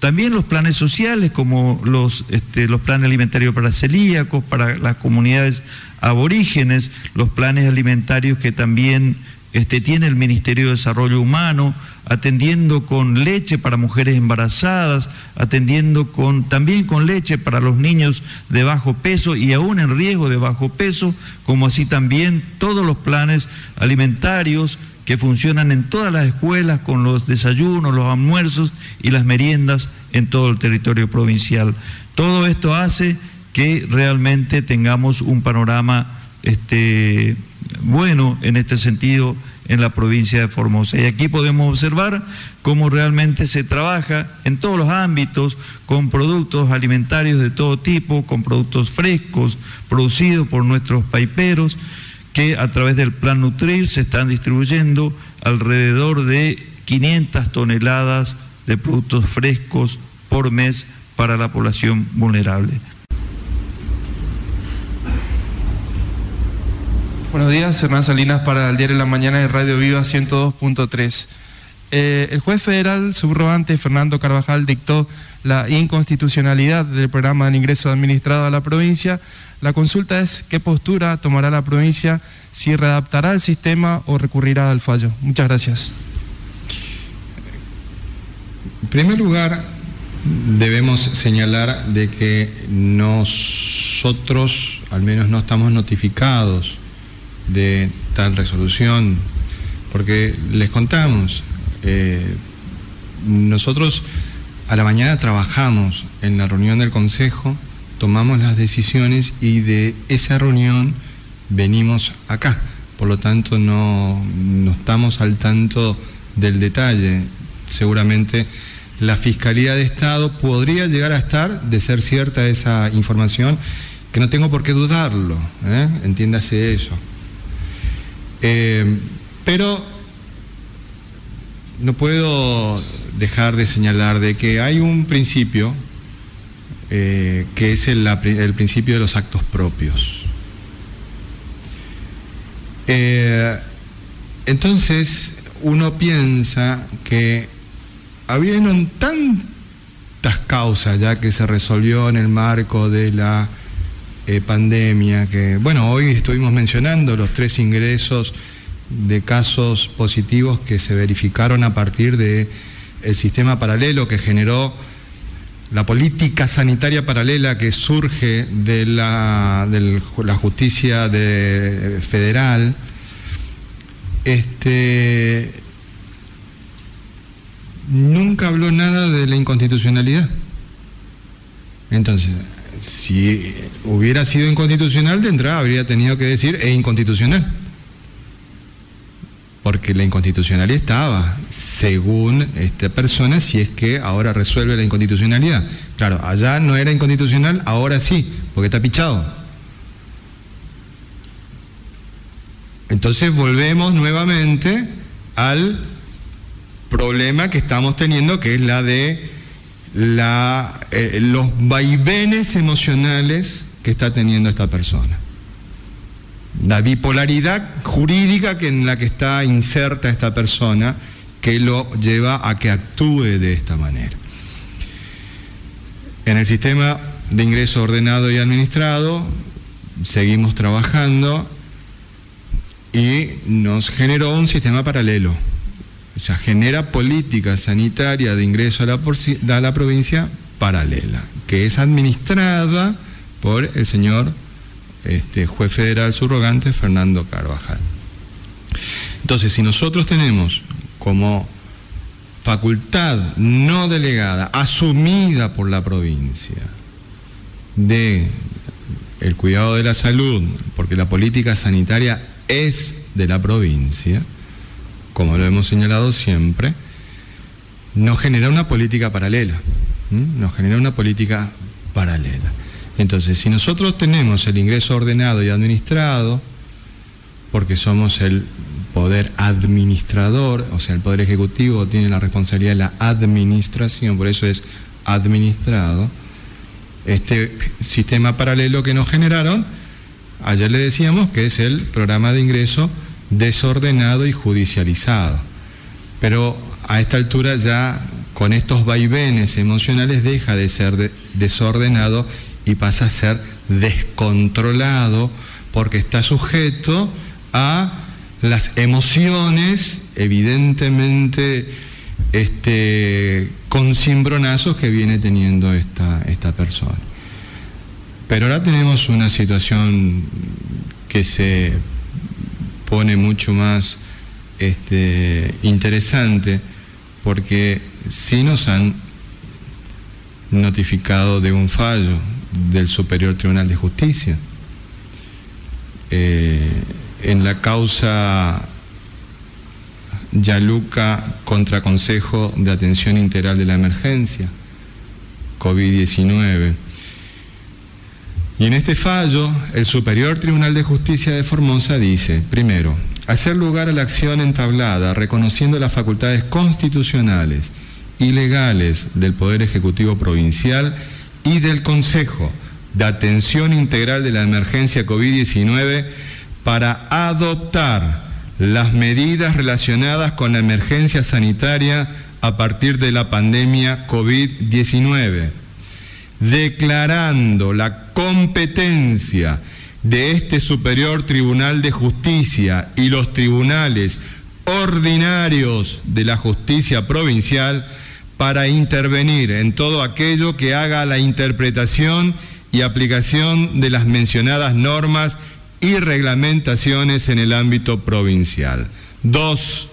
También los planes sociales, como los, este, los planes alimentarios para celíacos, para las comunidades aborígenes, los planes alimentarios que también este, tiene el Ministerio de Desarrollo Humano, atendiendo con leche para mujeres embarazadas, atendiendo con, también con leche para los niños de bajo peso y aún en riesgo de bajo peso, como así también todos los planes alimentarios que funcionan en todas las escuelas con los desayunos, los almuerzos y las meriendas en todo el territorio provincial. Todo esto hace que realmente tengamos un panorama este, bueno en este sentido en la provincia de Formosa. Y aquí podemos observar cómo realmente se trabaja en todos los ámbitos con productos alimentarios de todo tipo, con productos frescos producidos por nuestros paiperos, que a través del Plan Nutrir se están distribuyendo alrededor de 500 toneladas de productos frescos por mes para la población vulnerable. Buenos días, Hernán Salinas para el Diario de la Mañana de Radio Viva 102.3. Eh, el juez federal subrogante Fernando Carvajal dictó la inconstitucionalidad del programa de ingreso administrado a la provincia. La consulta es qué postura tomará la provincia, si readaptará el sistema o recurrirá al fallo. Muchas gracias. En primer lugar, debemos señalar de que nosotros al menos no estamos notificados de tal resolución, porque les contamos, eh, nosotros a la mañana trabajamos en la reunión del Consejo, tomamos las decisiones y de esa reunión venimos acá. Por lo tanto, no, no estamos al tanto del detalle. Seguramente la Fiscalía de Estado podría llegar a estar, de ser cierta esa información, que no tengo por qué dudarlo, ¿eh? entiéndase eso. Eh, pero no puedo dejar de señalar de que hay un principio eh, que es el, principio de los actos propios. Eh, entonces uno piensa que habiendo tantas causas ya que se resolvió en el marco de la eh, pandemia, que bueno, hoy estuvimos mencionando los tres ingresos de casos positivos que se verificaron a partir del el sistema paralelo que generó la política sanitaria paralela que surge de la, de la justicia de, federal, este, nunca habló nada de la inconstitucionalidad. Entonces, si hubiera sido inconstitucional, de entrada habría tenido que decir es inconstitucional. Porque la inconstitucionalidad estaba, según esta persona, si es que ahora resuelve la inconstitucionalidad. Claro, allá no era inconstitucional, ahora sí, porque está pichado. Entonces volvemos nuevamente al problema que estamos teniendo, que es la de la, eh, los vaivenes emocionales que está teniendo esta persona. La bipolaridad jurídica que en la que está inserta esta persona que lo lleva a que actúe de esta manera. En el sistema de ingreso ordenado y administrado seguimos trabajando y nos generó un sistema paralelo. O sea, genera política sanitaria de ingreso a la, a la provincia paralela, que es administrada por el señor este, juez federal subrogante Fernando Carvajal. Entonces, si nosotros tenemos como facultad no delegada, asumida por la provincia, de el cuidado de la salud, porque la política sanitaria es de la provincia, como lo hemos señalado siempre, nos genera una política paralela, nos genera una política paralela. Entonces, si nosotros tenemos el ingreso ordenado y administrado, porque somos el poder administrador, o sea, el poder ejecutivo tiene la responsabilidad de la administración, por eso es administrado, este sistema paralelo que nos generaron, ayer le decíamos que es el programa de ingreso desordenado y judicializado. Pero a esta altura ya con estos vaivenes emocionales deja de ser desordenado y pasa a ser descontrolado porque está sujeto a las emociones evidentemente este, con cimbronazos que viene teniendo esta, esta persona. Pero ahora tenemos una situación que se pone mucho más este, interesante porque sí nos han notificado de un fallo del Superior Tribunal de Justicia. Eh, en la causa Yaluca contra Consejo de Atención Integral de la Emergencia, COVID-19. Y en este fallo, el Superior Tribunal de Justicia de Formosa dice, primero, hacer lugar a la acción entablada, reconociendo las facultades constitucionales y legales del Poder Ejecutivo Provincial y del Consejo de Atención Integral de la Emergencia COVID-19 para adoptar las medidas relacionadas con la emergencia sanitaria a partir de la pandemia COVID-19, declarando la competencia de este Superior Tribunal de Justicia y los tribunales ordinarios de la justicia provincial para intervenir en todo aquello que haga la interpretación y aplicación de las mencionadas normas y reglamentaciones en el ámbito provincial. Dos,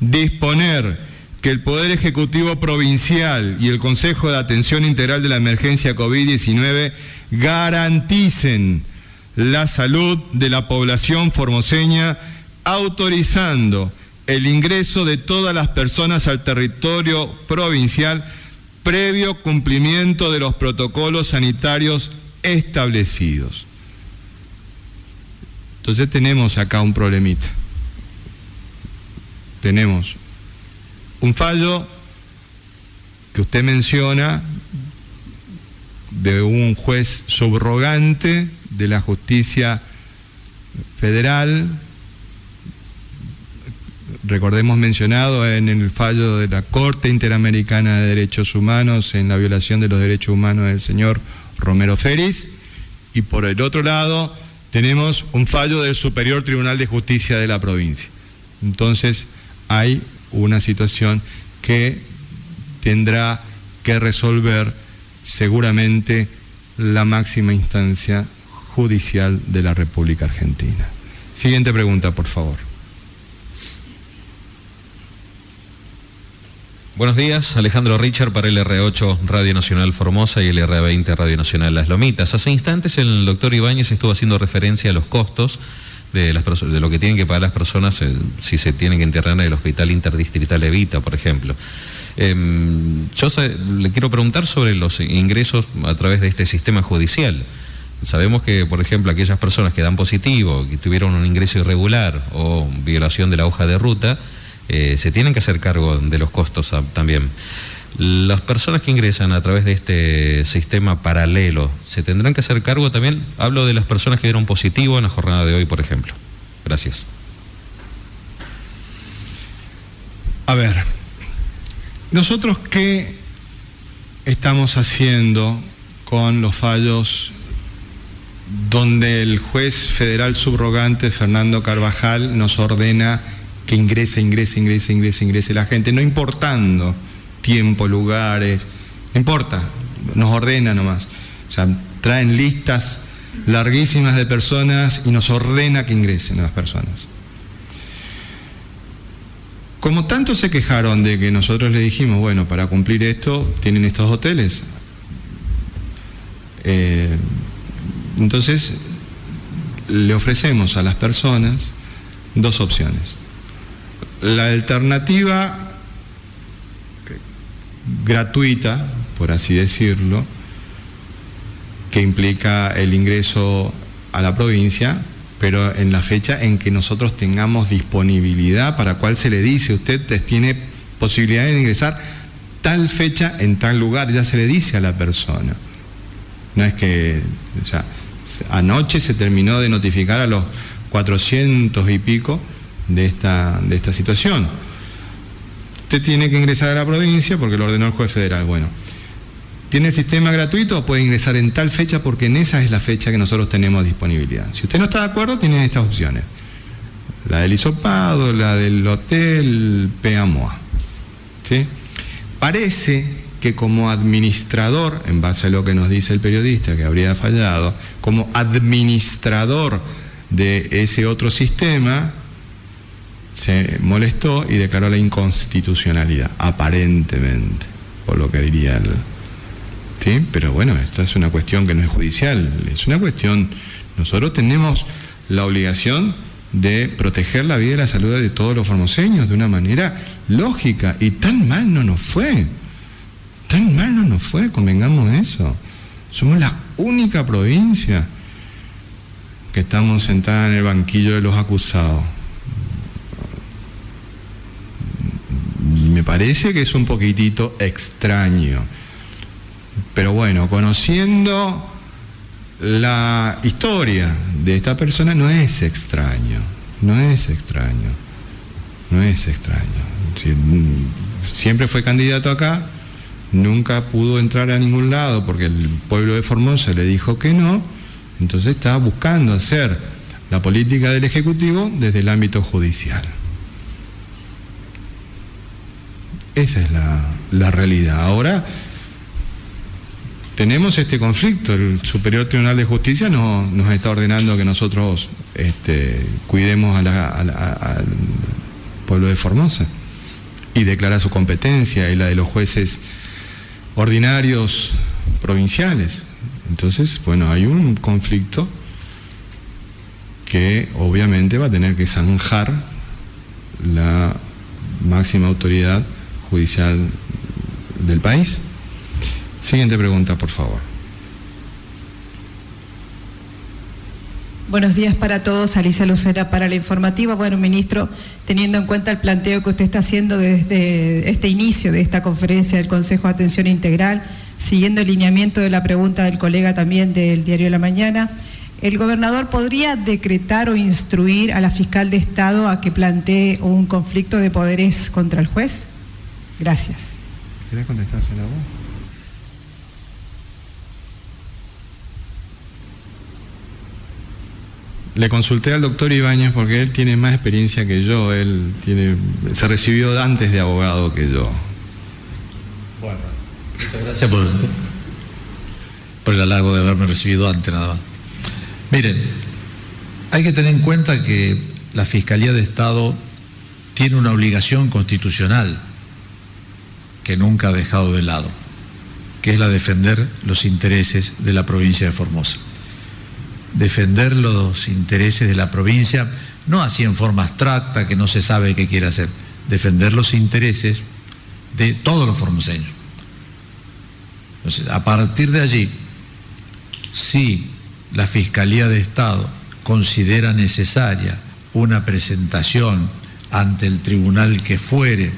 disponer que el Poder Ejecutivo Provincial y el Consejo de Atención Integral de la Emergencia COVID-19 garanticen la salud de la población formoseña, autorizando el ingreso de todas las personas al territorio provincial previo cumplimiento de los protocolos sanitarios establecidos. Entonces tenemos acá un problemita. Tenemos un fallo que usted menciona de un juez subrogante de la justicia federal, recordemos mencionado en el fallo de la Corte Interamericana de Derechos Humanos en la violación de los derechos humanos del señor Romero Feris, y por el otro lado, tenemos un fallo del Superior Tribunal de Justicia de la provincia. Entonces hay una situación que tendrá que resolver seguramente la máxima instancia judicial de la República Argentina. Siguiente pregunta, por favor. Buenos días, Alejandro Richard para el R8 Radio Nacional Formosa y el R20 Radio Nacional Las Lomitas. Hace instantes el doctor Ibáñez estuvo haciendo referencia a los costos de, las de lo que tienen que pagar las personas eh, si se tienen que internar en el Hospital Interdistrital Evita, por ejemplo. Em, yo le quiero preguntar sobre los ingresos a través de este sistema judicial. Sabemos que, por ejemplo, aquellas personas que dan positivo, que tuvieron un ingreso irregular o violación de la hoja de ruta, eh, se tienen que hacer cargo de los costos también. Las personas que ingresan a través de este sistema paralelo, ¿se tendrán que hacer cargo también? Hablo de las personas que dieron positivo en la jornada de hoy, por ejemplo. Gracias. A ver, nosotros qué estamos haciendo con los fallos donde el juez federal subrogante Fernando Carvajal nos ordena que ingrese, ingrese, ingrese, ingrese, ingrese la gente, no importando tiempo, lugares, no importa, nos ordena nomás. O sea, traen listas larguísimas de personas y nos ordena que ingresen las personas. Como tanto se quejaron de que nosotros le dijimos, bueno, para cumplir esto tienen estos hoteles. Eh, entonces, le ofrecemos a las personas dos opciones. La alternativa gratuita, por así decirlo, que implica el ingreso a la provincia, pero en la fecha en que nosotros tengamos disponibilidad para cual se le dice, usted tiene posibilidad de ingresar tal fecha en tal lugar, ya se le dice a la persona. No es que, o sea, anoche se terminó de notificar a los 400 y pico de esta, de esta situación. Usted tiene que ingresar a la provincia porque lo ordenó el juez federal. Bueno, ¿tiene el sistema gratuito o puede ingresar en tal fecha porque en esa es la fecha que nosotros tenemos disponibilidad? Si usted no está de acuerdo, tiene estas opciones. La del hisopado, la del hotel PAMOA. ¿Sí? Parece que como administrador, en base a lo que nos dice el periodista que habría fallado, como administrador de ese otro sistema, se molestó y declaró la inconstitucionalidad, aparentemente, por lo que diría él. ¿Sí? Pero bueno, esta es una cuestión que no es judicial, es una cuestión, nosotros tenemos la obligación de proteger la vida y la salud de todos los formoseños de una manera lógica y tan mal no nos fue, tan mal no nos fue, convengamos eso. Somos la única provincia que estamos sentada en el banquillo de los acusados. me parece que es un poquitito extraño. Pero bueno, conociendo la historia de esta persona no es extraño, no es extraño, no es extraño. Siempre fue candidato acá, nunca pudo entrar a ningún lado porque el pueblo de Formosa le dijo que no, entonces estaba buscando hacer la política del Ejecutivo desde el ámbito judicial. Esa es la, realidad. Ahora tenemos este conflicto. El Superior Tribunal de Justicia nos, está ordenando que nosotros este, cuidemos al pueblo de Formosa y declara su competencia y la de los jueces ordinarios provinciales. Entonces, bueno, hay un conflicto que obviamente va a tener que zanjar la máxima autoridad judicial del país. Siguiente pregunta, por favor. Buenos días para todos, Alicia Lucera para la informativa. Bueno, ministro, teniendo en cuenta el planteo que usted está haciendo desde este inicio de esta conferencia del Consejo de Atención Integral, siguiendo el lineamiento de la pregunta del colega también del Diario de la Mañana, ¿el gobernador podría decretar o instruir a la fiscal de Estado a que plantee un conflicto de poderes contra el juez? Gracias. ¿Quieres contestársela vos? Le consulté al doctor Ibáñez porque él tiene más experiencia que yo, él tiene, se recibió antes de abogado que yo. Bueno, muchas gracias por, por el halago de haberme recibido antes nada más. Miren, hay que tener en cuenta que la Fiscalía de Estado tiene una obligación constitucional que nunca ha dejado de lado, que es la defender los intereses de la provincia de Formosa. Defender los intereses de la provincia, no así en forma abstracta, que no se sabe qué quiere hacer, defender los intereses de todos los formoseños. Entonces, a partir de allí, si la Fiscalía de Estado considera necesaria una presentación ante el tribunal que fuere,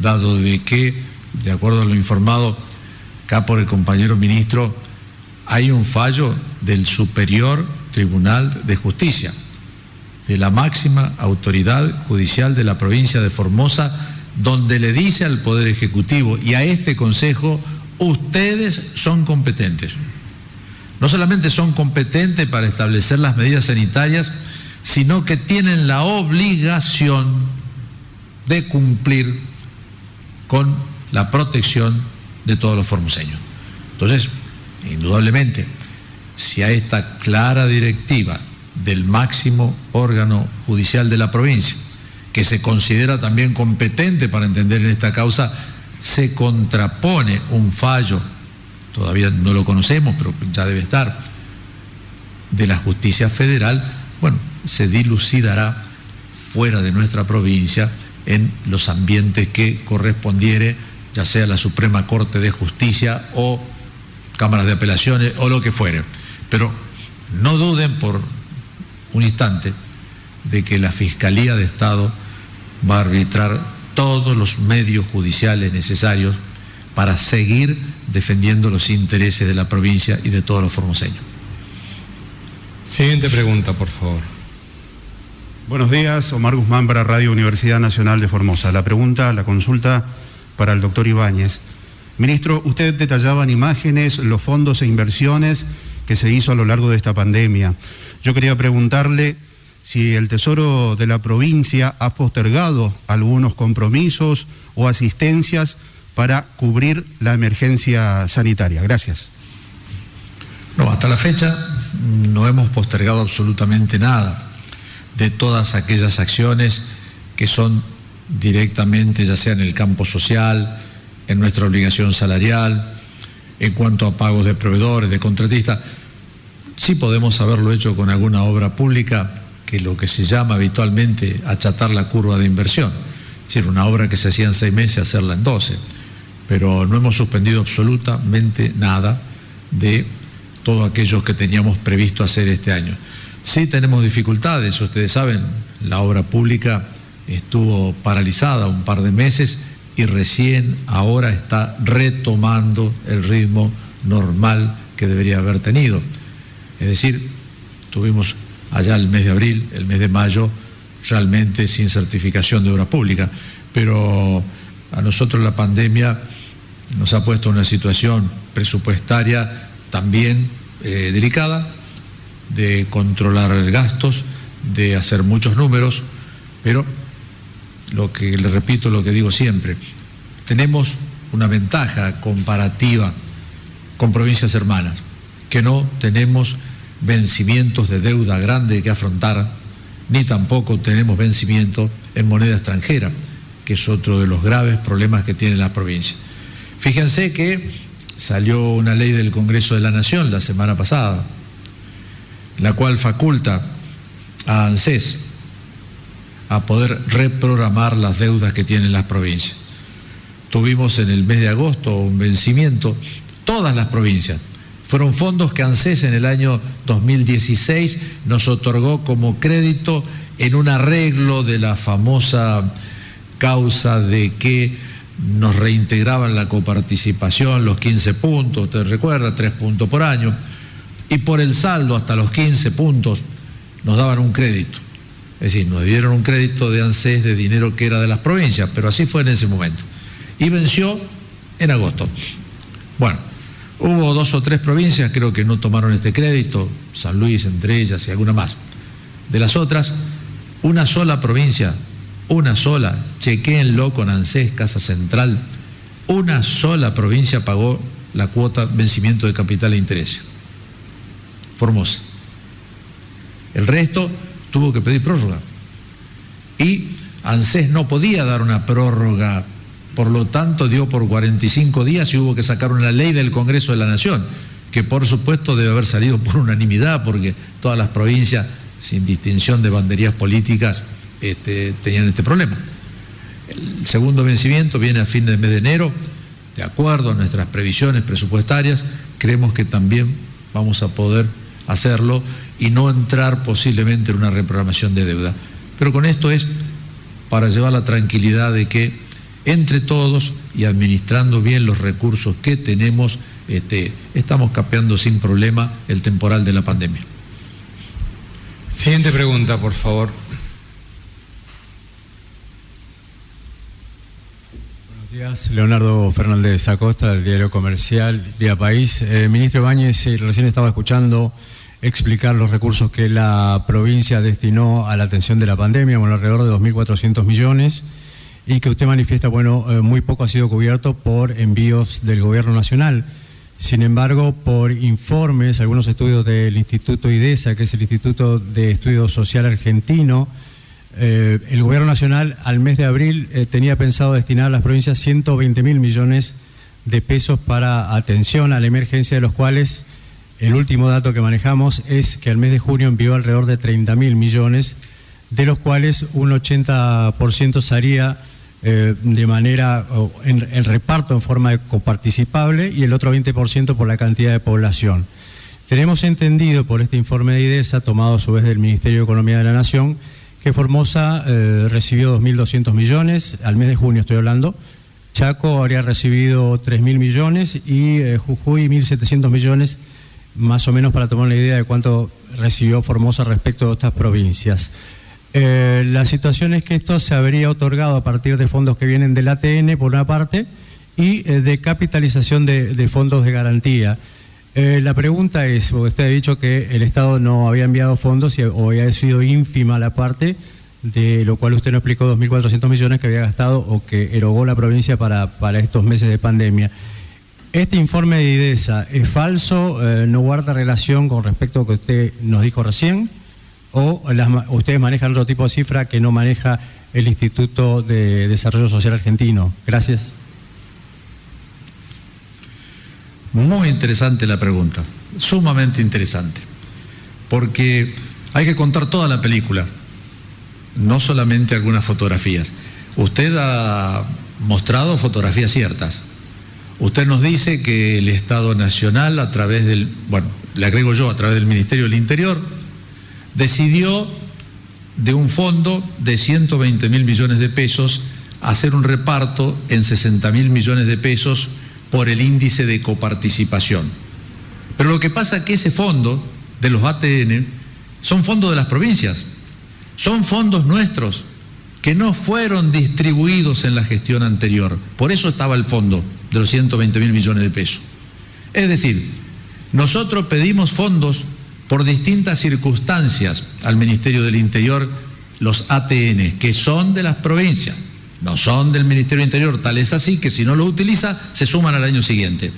dado de que de acuerdo a lo informado acá por el compañero ministro, hay un fallo del Superior Tribunal de Justicia, de la máxima autoridad judicial de la provincia de Formosa, donde le dice al Poder Ejecutivo y a este Consejo, ustedes son competentes. No solamente son competentes para establecer las medidas sanitarias, sino que tienen la obligación de cumplir con la protección de todos los formoseños. Entonces, indudablemente, si a esta clara directiva del máximo órgano judicial de la provincia, que se considera también competente para entender en esta causa, se contrapone un fallo, todavía no lo conocemos, pero ya debe estar, de la justicia federal, bueno, se dilucidará fuera de nuestra provincia en los ambientes que correspondiere, ya sea la Suprema Corte de Justicia o cámaras de apelaciones o lo que fuere. Pero no duden por un instante de que la Fiscalía de Estado va a arbitrar todos los medios judiciales necesarios para seguir defendiendo los intereses de la provincia y de todos los formoseños. Siguiente pregunta, por favor. Buenos días, Omar Guzmán para Radio Universidad Nacional de Formosa. La pregunta, la consulta para el doctor Ibáñez. Ministro, usted detallaba en imágenes los fondos e inversiones que se hizo a lo largo de esta pandemia. Yo quería preguntarle si el Tesoro de la provincia ha postergado algunos compromisos o asistencias para cubrir la emergencia sanitaria. Gracias. No, hasta la fecha no hemos postergado absolutamente nada de todas aquellas acciones que son directamente, ya sea en el campo social, en nuestra obligación salarial, en cuanto a pagos de proveedores, de contratistas. Sí podemos haberlo hecho con alguna obra pública que lo que se llama habitualmente achatar la curva de inversión. Es decir, una obra que se hacía en seis meses, hacerla en doce. Pero no hemos suspendido absolutamente nada de todo aquello que teníamos previsto hacer este año. Sí tenemos dificultades, ustedes saben, la obra pública estuvo paralizada un par de meses y recién ahora está retomando el ritmo normal que debería haber tenido. Es decir, tuvimos allá el mes de abril, el mes de mayo, realmente sin certificación de obra pública, pero a nosotros la pandemia nos ha puesto en una situación presupuestaria también eh, delicada, de controlar gastos, de hacer muchos números, pero lo que le repito, lo que digo siempre, tenemos una ventaja comparativa con provincias hermanas, que no tenemos vencimientos de deuda grande que afrontar, ni tampoco tenemos vencimiento en moneda extranjera, que es otro de los graves problemas que tiene la provincia. Fíjense que salió una ley del Congreso de la Nación la semana pasada, la cual faculta a ANSES a poder reprogramar las deudas que tienen las provincias. Tuvimos en el mes de agosto un vencimiento, todas las provincias. Fueron fondos que ANSES en el año 2016 nos otorgó como crédito en un arreglo de la famosa causa de que nos reintegraban la coparticipación, los 15 puntos, usted recuerda, 3 puntos por año y por el saldo hasta los 15 puntos nos daban un crédito. Es decir, nos dieron un crédito de ANSES de dinero que era de las provincias, pero así fue en ese momento. Y venció en agosto. Bueno, hubo dos o tres provincias, creo que no tomaron este crédito, San Luis entre ellas y alguna más. De las otras, una sola provincia, una sola, chequéenlo con ANSES, Casa Central, una sola provincia pagó la cuota vencimiento de capital e interés. Formosa. El resto tuvo que pedir prórroga. Y ANSES no podía dar una prórroga, por lo tanto dio por 45 días y hubo que sacar una ley del Congreso de la Nación, que por supuesto debe haber salido por unanimidad, porque todas las provincias, sin distinción de banderías políticas, este, tenían este problema. El segundo vencimiento viene a fin del mes de enero, de acuerdo a nuestras previsiones presupuestarias, creemos que también vamos a poder hacerlo y no entrar posiblemente en una reprogramación de deuda. Pero con esto es para llevar la tranquilidad de que entre todos y administrando bien los recursos que tenemos, este, estamos capeando sin problema el temporal de la pandemia. Siguiente pregunta, por favor. Buenos días, Leonardo Fernández Acosta, del diario comercial Vía País. Eh, ministro Ibáñez, recién estaba escuchando explicar los recursos que la provincia destinó a la atención de la pandemia, bueno, alrededor de 2.400 millones, y que usted manifiesta, bueno, eh, muy poco ha sido cubierto por envíos del gobierno nacional. Sin embargo, por informes, algunos estudios del Instituto IDESA, que es el Instituto de Estudio Social Argentino, eh, el Gobierno Nacional al mes de abril eh, tenía pensado destinar a las provincias 120 mil millones de pesos para atención a la emergencia, de los cuales el último dato que manejamos es que al mes de junio envió alrededor de 30 mil millones, de los cuales un 80% sería eh, de manera, en, el reparto en forma coparticipable y el otro 20% por la cantidad de población. Tenemos entendido por este informe de IDESA, tomado a su vez del Ministerio de Economía de la Nación, que Formosa eh, recibió 2.200 millones, al mes de junio estoy hablando, Chaco habría recibido 3.000 millones y eh, Jujuy 1.700 millones más o menos para tomar una idea de cuánto recibió Formosa respecto a estas provincias. Eh, la situación es que esto se habría otorgado a partir de fondos que vienen del ATN, por una parte, y eh, de capitalización de, fondos de garantía. Eh, la pregunta es, porque usted ha dicho que el Estado no había enviado fondos y, o había sido ínfima la parte, de lo cual usted no explicó 2.400 millones que había gastado o que erogó la provincia para estos meses de pandemia. Este informe de IDESA es falso, eh, no guarda relación con respecto a lo que usted nos dijo recién, o ustedes manejan otro tipo de cifra que no maneja el Instituto de Desarrollo Social Argentino. Gracias. Muy interesante la pregunta, sumamente interesante, porque hay que contar toda la película, no solamente algunas fotografías. Usted ha mostrado fotografías ciertas, Usted nos dice que el Estado Nacional, a través del, bueno, le agrego yo, a través del Ministerio del Interior, decidió de un fondo de 120 mil millones de pesos hacer un reparto en 60 mil millones de pesos por el índice de coparticipación. Pero lo que pasa es que ese fondo de los ATN son fondos de las provincias, son fondos nuestros que no fueron distribuidos en la gestión anterior. Por eso estaba el fondo de los 120 mil millones de pesos. Es decir, nosotros pedimos fondos por distintas circunstancias al Ministerio del Interior, los ATN, que son de las provincias, no son del Ministerio del Interior, tal es así que si no los utiliza, se suman al año siguiente.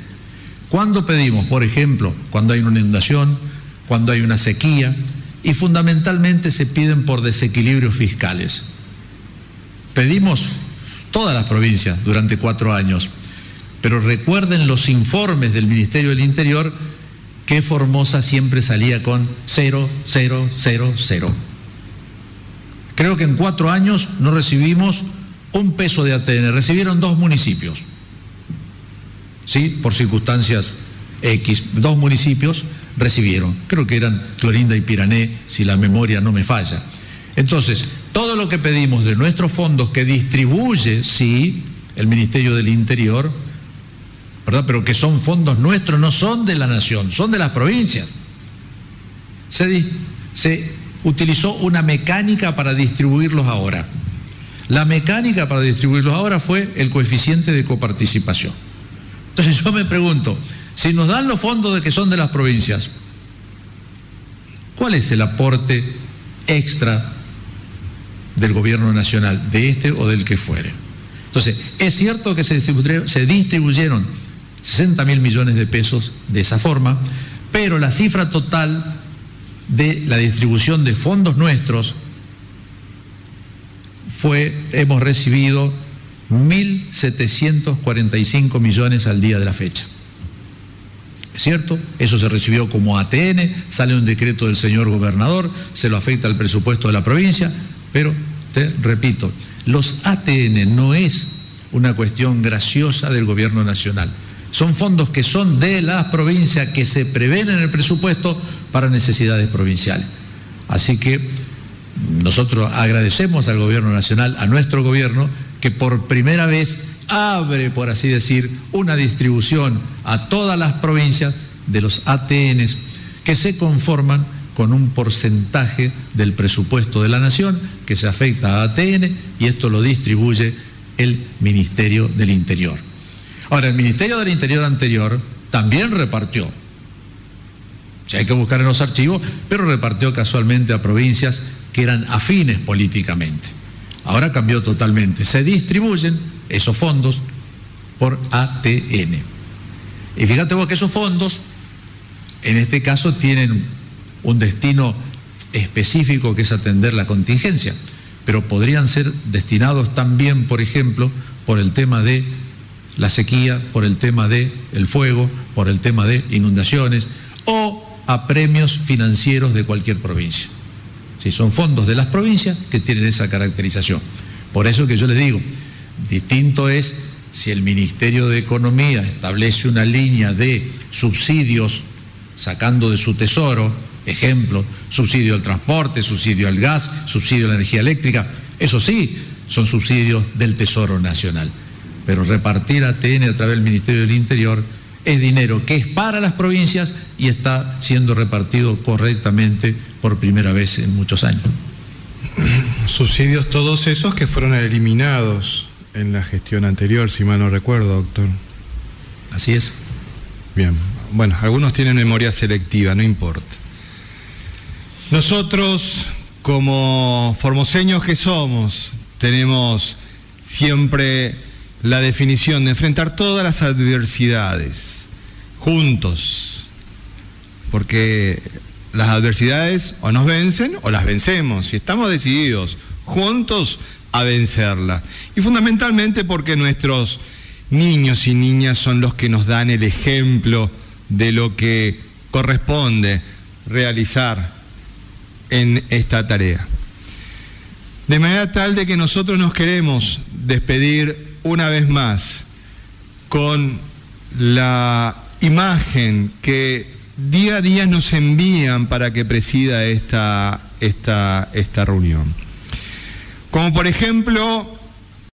¿Cuándo pedimos? Por ejemplo, cuando hay una inundación, cuando hay una sequía, y fundamentalmente se piden por desequilibrios fiscales. Pedimos todas las provincias durante cuatro años pero recuerden los informes del Ministerio del Interior que Formosa siempre salía con 0, 0, 0, 0. Creo que en cuatro años no recibimos un peso de ATN, recibieron dos municipios, ¿sí? Por circunstancias X, dos municipios recibieron, creo que eran Clorinda y Pirané, si la memoria no me falla. Entonces, todo lo que pedimos de nuestros fondos que distribuye, sí, el Ministerio del Interior, pero que son fondos nuestros, no son de la nación, son de las provincias. Se, se utilizó una mecánica para distribuirlos ahora. La mecánica para distribuirlos ahora fue el coeficiente de coparticipación. Entonces yo me pregunto, si nos dan los fondos de que son de las provincias, ¿cuál es el aporte extra del gobierno nacional, de este o del que fuere? Entonces, es cierto que se distribuyeron 60 mil millones de pesos de esa forma, pero la cifra total de la distribución de fondos nuestros fue, hemos recibido 1.745 millones al día de la fecha. ¿Es cierto? Eso se recibió como ATN, sale un decreto del señor gobernador, se lo afecta al presupuesto de la provincia, pero te repito, los ATN no es una cuestión graciosa del gobierno nacional. Son fondos que son de las provincias que se prevén en el presupuesto para necesidades provinciales. Así que nosotros agradecemos al gobierno nacional, a nuestro gobierno, que por primera vez abre, por así decir, una distribución a todas las provincias de los ATNs que se conforman con un porcentaje del presupuesto de la nación que se afecta a ATN y esto lo distribuye el Ministerio del Interior. Ahora, el Ministerio del Interior anterior también repartió, si hay que buscar en los archivos, pero repartió casualmente a provincias que eran afines políticamente. Ahora cambió totalmente. Se distribuyen esos fondos por ATN. Y fíjate vos que esos fondos, en este caso, tienen un destino específico que es atender la contingencia, pero podrían ser destinados también, por ejemplo, por el tema de la sequía, por el tema de el fuego, por el tema de inundaciones o a premios financieros de cualquier provincia. Si son fondos de las provincias que tienen esa caracterización. Por eso que yo les digo, distinto es si el Ministerio de Economía establece una línea de subsidios sacando de su tesoro, ejemplo, subsidio al transporte, subsidio al gas, subsidio a la energía eléctrica, eso sí, son subsidios del Tesoro Nacional. Pero repartir ATN a través del Ministerio del Interior es dinero que es para las provincias y está siendo repartido correctamente por primera vez en muchos años. Subsidios todos esos que fueron eliminados en la gestión anterior, si mal no recuerdo, doctor. Así es. Bien, bueno, algunos tienen memoria selectiva, no importa. Nosotros, como formoseños que somos, tenemos siempre la definición de enfrentar todas las adversidades juntos, porque las adversidades o nos vencen o las vencemos, y estamos decididos juntos a vencerlas. Y fundamentalmente porque nuestros niños y niñas son los que nos dan el ejemplo de lo que corresponde realizar en esta tarea. De manera tal de que nosotros nos queremos despedir una vez más con la imagen que día a día nos envían para que presida esta, esta, esta reunión. Como por ejemplo